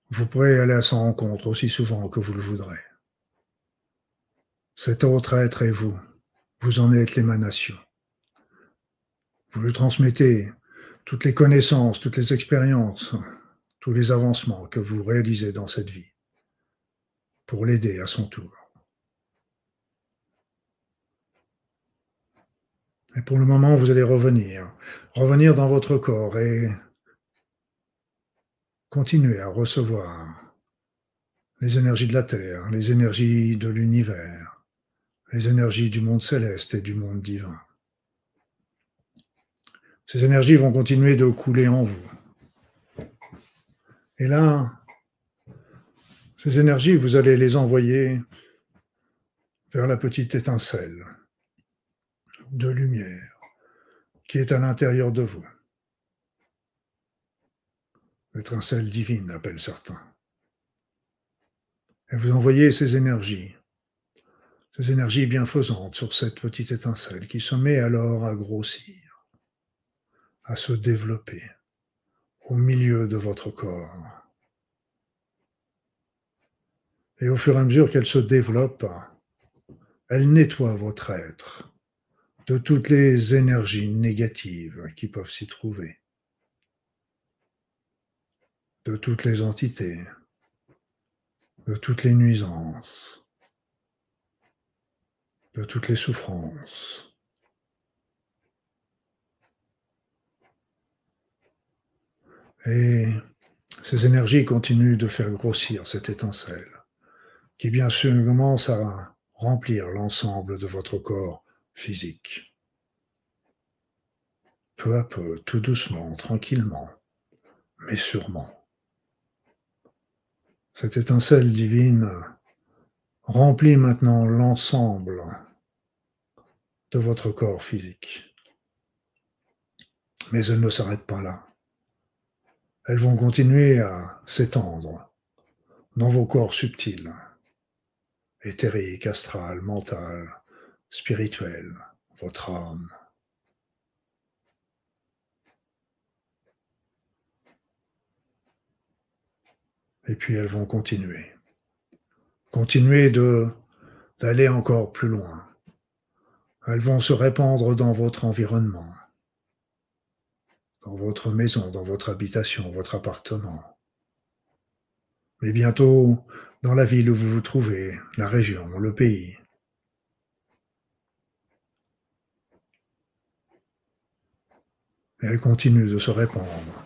vous pourrez aller à sa rencontre aussi souvent que vous le voudrez. Cet autre être est vous. Vous en êtes l'émanation. Vous lui transmettez toutes les connaissances, toutes les expériences, tous les avancements que vous réalisez dans cette vie pour l'aider à son tour. Et pour le moment, vous allez revenir, revenir dans votre corps et continuer à recevoir les énergies de la Terre, les énergies de l'univers, les énergies du monde céleste et du monde divin. Ces énergies vont continuer de couler en vous. Et là, ces énergies, vous allez les envoyer vers la petite étincelle de lumière qui est à l'intérieur de vous. L'étincelle divine, appellent certains. Et vous envoyez ces énergies, ces énergies bienfaisantes sur cette petite étincelle qui se met alors à grossir, à se développer au milieu de votre corps. Et au fur et à mesure qu'elle se développe, elle nettoie votre être de toutes les énergies négatives qui peuvent s'y trouver, de toutes les entités, de toutes les nuisances, de toutes les souffrances. Et ces énergies continuent de faire grossir cette étincelle, qui bien sûr commence à remplir l'ensemble de votre corps physique. Peu à peu, tout doucement, tranquillement, mais sûrement, Cette étincelle divine remplit maintenant l'ensemble de votre corps physique. Mais elles ne s'arrêtent pas là. Elles vont continuer à s'étendre dans vos corps subtils, éthériques, astral, mental, spirituel, votre âme. Et puis elles vont continuer. Continuer de d'aller encore plus loin. Elles vont se répandre dans votre environnement, dans votre maison, dans votre habitation, votre appartement. Mais bientôt dans la ville où vous vous trouvez, la région, le pays. Elles continuent de se répandre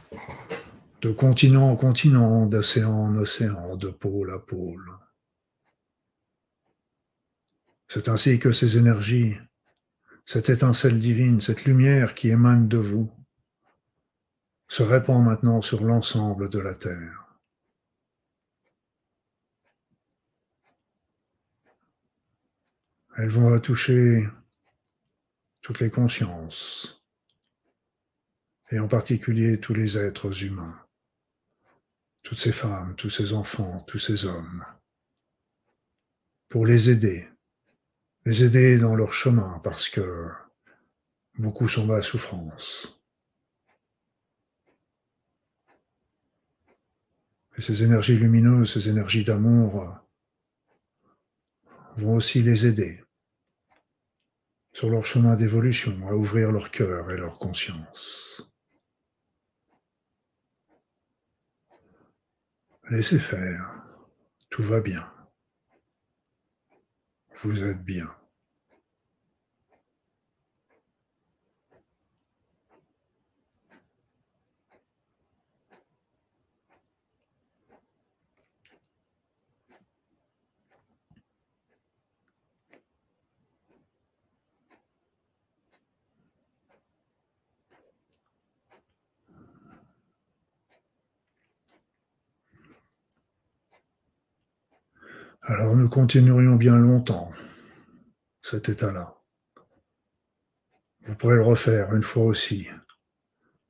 de continent en continent, d'océan en océan, de pôle à pôle. C'est ainsi que ces énergies, cette étincelle divine, cette lumière qui émane de vous, se répand maintenant sur l'ensemble de la Terre. Elles vont toucher toutes les consciences, et en particulier tous les êtres humains toutes ces femmes, tous ces enfants, tous ces hommes, pour les aider, les aider dans leur chemin parce que beaucoup sont dans la souffrance. Et ces énergies lumineuses, ces énergies d'amour vont aussi les aider sur leur chemin d'évolution à ouvrir leur cœur et leur conscience. Laissez faire. Tout va bien. Vous êtes bien. Alors nous continuerions bien longtemps cet état-là. Vous pourrez le refaire une fois aussi,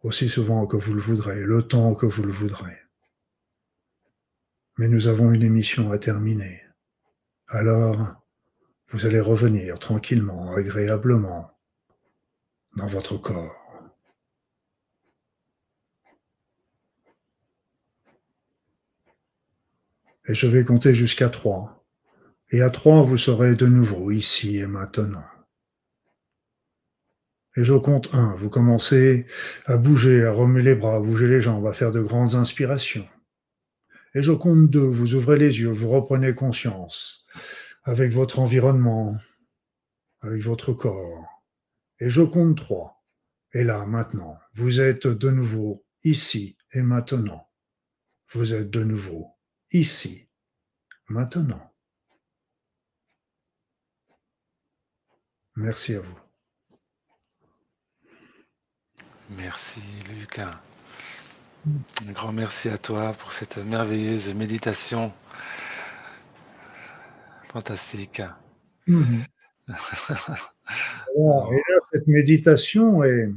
aussi souvent que vous le voudrez, le temps que vous le voudrez. Mais nous avons une émission à terminer. Alors, vous allez revenir tranquillement, agréablement, dans votre corps. Et je vais compter jusqu'à trois. Et à trois, vous serez de nouveau ici et maintenant. Et je compte un, vous commencez à bouger, à remuer les bras, à bouger les jambes, à faire de grandes inspirations. Et je compte deux, vous ouvrez les yeux, vous reprenez conscience avec votre environnement, avec votre corps. Et je compte trois. Et là, maintenant, vous êtes de nouveau ici et maintenant. Vous êtes de nouveau ici, maintenant. Merci à vous. Merci Lucas. Un grand merci à toi pour cette merveilleuse méditation. Fantastique. Mhm. et là, cette méditation est,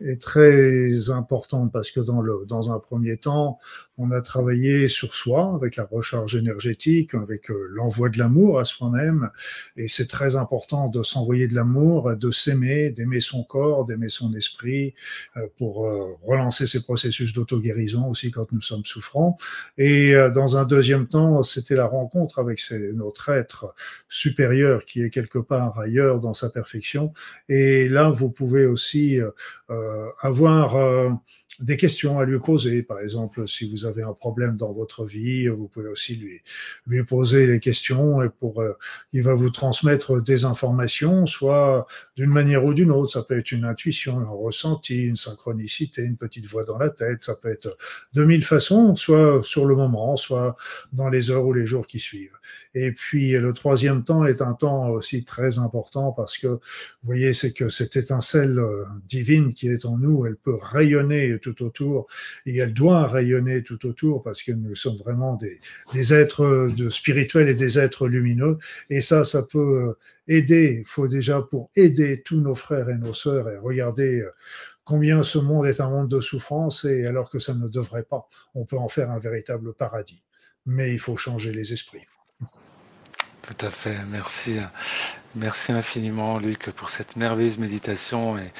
est très important parce que dans, le, dans un premier temps, on a travaillé sur soi avec la recharge énergétique, avec euh, l'envoi de l'amour à soi-même. Et c'est très important de s'envoyer de l'amour, de s'aimer, d'aimer son corps, d'aimer son esprit euh, pour euh, relancer ces processus d'auto-guérison aussi quand nous sommes souffrants. Et dans un deuxième temps, c'était la rencontre avec notre être supérieur qui est quelque part ailleurs dans sa perfection. Et là, vous pouvez aussi avoir des questions à lui poser. Par exemple, si vous avez un problème dans votre vie, vous pouvez aussi lui, lui poser des questions et pour, euh, il va vous transmettre des informations, soit d'une manière ou d'une autre. Ça peut être une intuition, un ressenti, une synchronicité, une petite voix dans la tête. Ça peut être de mille façons, soit sur le moment, soit dans les heures ou les jours qui suivent. Et puis, le troisième temps est un temps aussi très important parce que, vous voyez, c'est que cette étincelle euh, divine qui est en nous, elle peut rayonner tout autour et elle doit rayonner tout autour parce que nous sommes vraiment des, des êtres spirituels et des êtres lumineux. Et ça, ça peut aider. Il faut déjà pour aider tous nos frères et nos sœurs et regarder combien ce monde est un monde de souffrance et alors que ça ne devrait pas. On peut en faire un véritable paradis. Mais il faut changer les esprits. Tout à fait. Merci. Merci infiniment, Luc, pour cette merveilleuse méditation et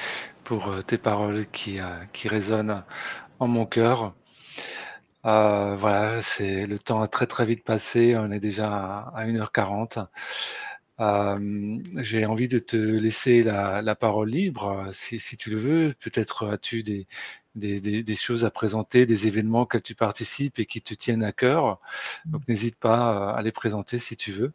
pour euh, tes paroles qui, euh, qui résonnent en mon cœur. Euh, voilà, c'est le temps a très très vite passé. On est déjà à 1h40. Euh, J'ai envie de te laisser la, parole libre, si, si, tu le veux. Peut-être as-tu des, des, des, des, choses à présenter, des événements auxquels tu participes et qui te tiennent à cœur. Donc n'hésite pas à les présenter si tu veux.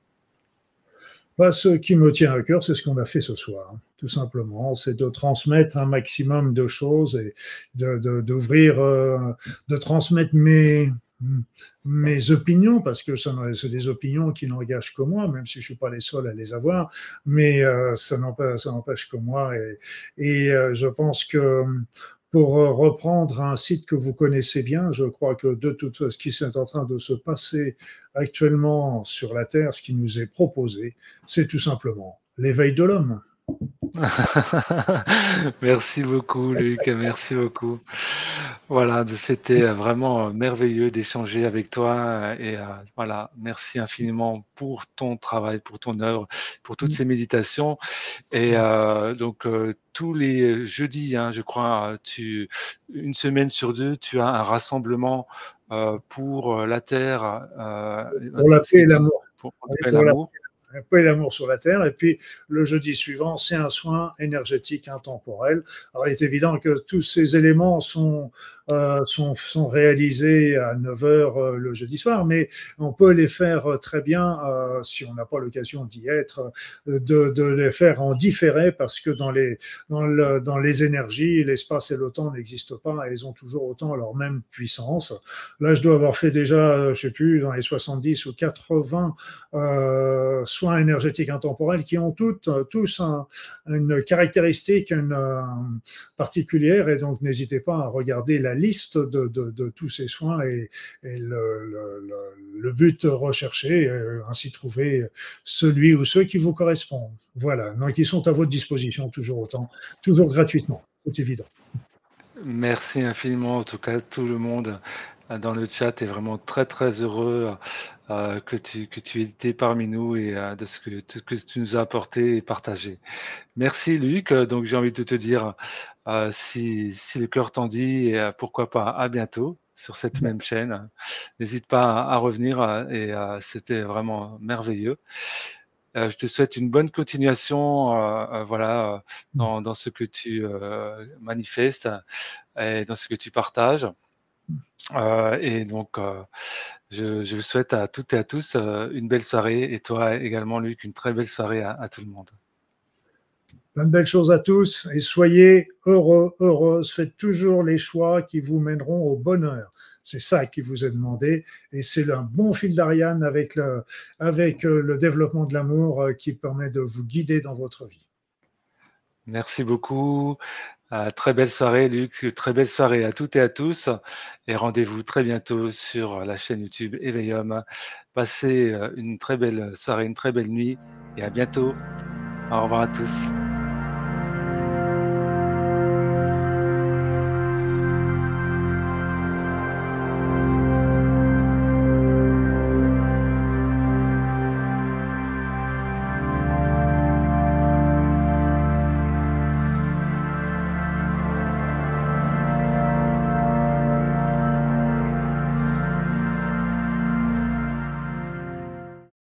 Ce qui me tient à cœur, c'est ce qu'on a fait ce soir, hein, tout simplement. C'est de transmettre un maximum de choses et d'ouvrir, de, euh, de transmettre mes, mes opinions, parce que c'est des opinions qui n'engagent que moi, même si je suis pas les seuls à les avoir, mais euh, ça n'empêche que moi. Et, et euh, je pense que pour euh, reprendre un site que vous connaissez bien, je crois que de tout ce qui est en train de se passer actuellement sur la Terre, ce qui nous est proposé, c'est tout simplement l'éveil de l'homme. merci beaucoup, Luc. Merci beaucoup. Voilà, c'était vraiment merveilleux d'échanger avec toi. Et euh, voilà, merci infiniment pour ton travail, pour ton œuvre, pour toutes ces méditations. Et euh, donc, euh, tous les jeudis, hein, je crois, tu, une semaine sur deux, tu as un rassemblement pour la Terre. pour la paix et l'amour. Pour, pour, l'amour un peu l'amour sur la Terre. Et puis le jeudi suivant, c'est un soin énergétique intemporel. Alors il est évident que tous ces éléments sont euh, sont, sont, réalisés à 9 heures euh, le jeudi soir, mais on peut les faire euh, très bien, si on n'a pas l'occasion d'y être, de, les faire en différé parce que dans les, dans, le, dans les énergies, l'espace et le temps n'existent pas et ils ont toujours autant leur même puissance. Là, je dois avoir fait déjà, je sais plus, dans les 70 ou 80 euh, soins énergétiques intemporels qui ont toutes, tous un, une caractéristique particulière et donc n'hésitez pas à regarder la liste de, tous ces soins et, le, le, but recherché, euh, ainsi trouver celui ou ceux qui vous correspondent. Voilà, donc ils sont à votre disposition toujours autant, toujours gratuitement, c'est évident. Merci infiniment, en tout cas tout le monde dans le chat est vraiment très très heureux euh, que tu que tu étais parmi nous et euh, de ce que, que tu nous as apporté et partagé. Merci Luc. Donc j'ai envie de te dire euh, si, si le cœur t'en dit et euh, pourquoi pas à bientôt sur cette même chaîne. N'hésite pas à, à revenir euh, et c'était vraiment merveilleux. je te souhaite une bonne continuation, voilà, dans, dans, ce que tu manifestes et dans ce que tu partages. Euh, et donc, euh, je, je, vous souhaite à toutes et à tous euh, une belle soirée et toi également, Luc, une très belle soirée à, à, tout le monde. Plein de belles choses à tous et soyez heureux, heureuses. Faites toujours les choix qui vous mèneront au bonheur. C'est ça qui vous est demandé et c'est un bon fil d'Ariane avec le, avec le développement de l'amour qui permet de vous guider dans votre vie. Merci beaucoup. Très belle soirée, Luc. Très belle soirée à toutes et à tous. Et rendez-vous très bientôt sur la chaîne YouTube Éveillum. Passez euh, une très belle soirée, une très belle nuit. Et à bientôt. Au revoir à tous.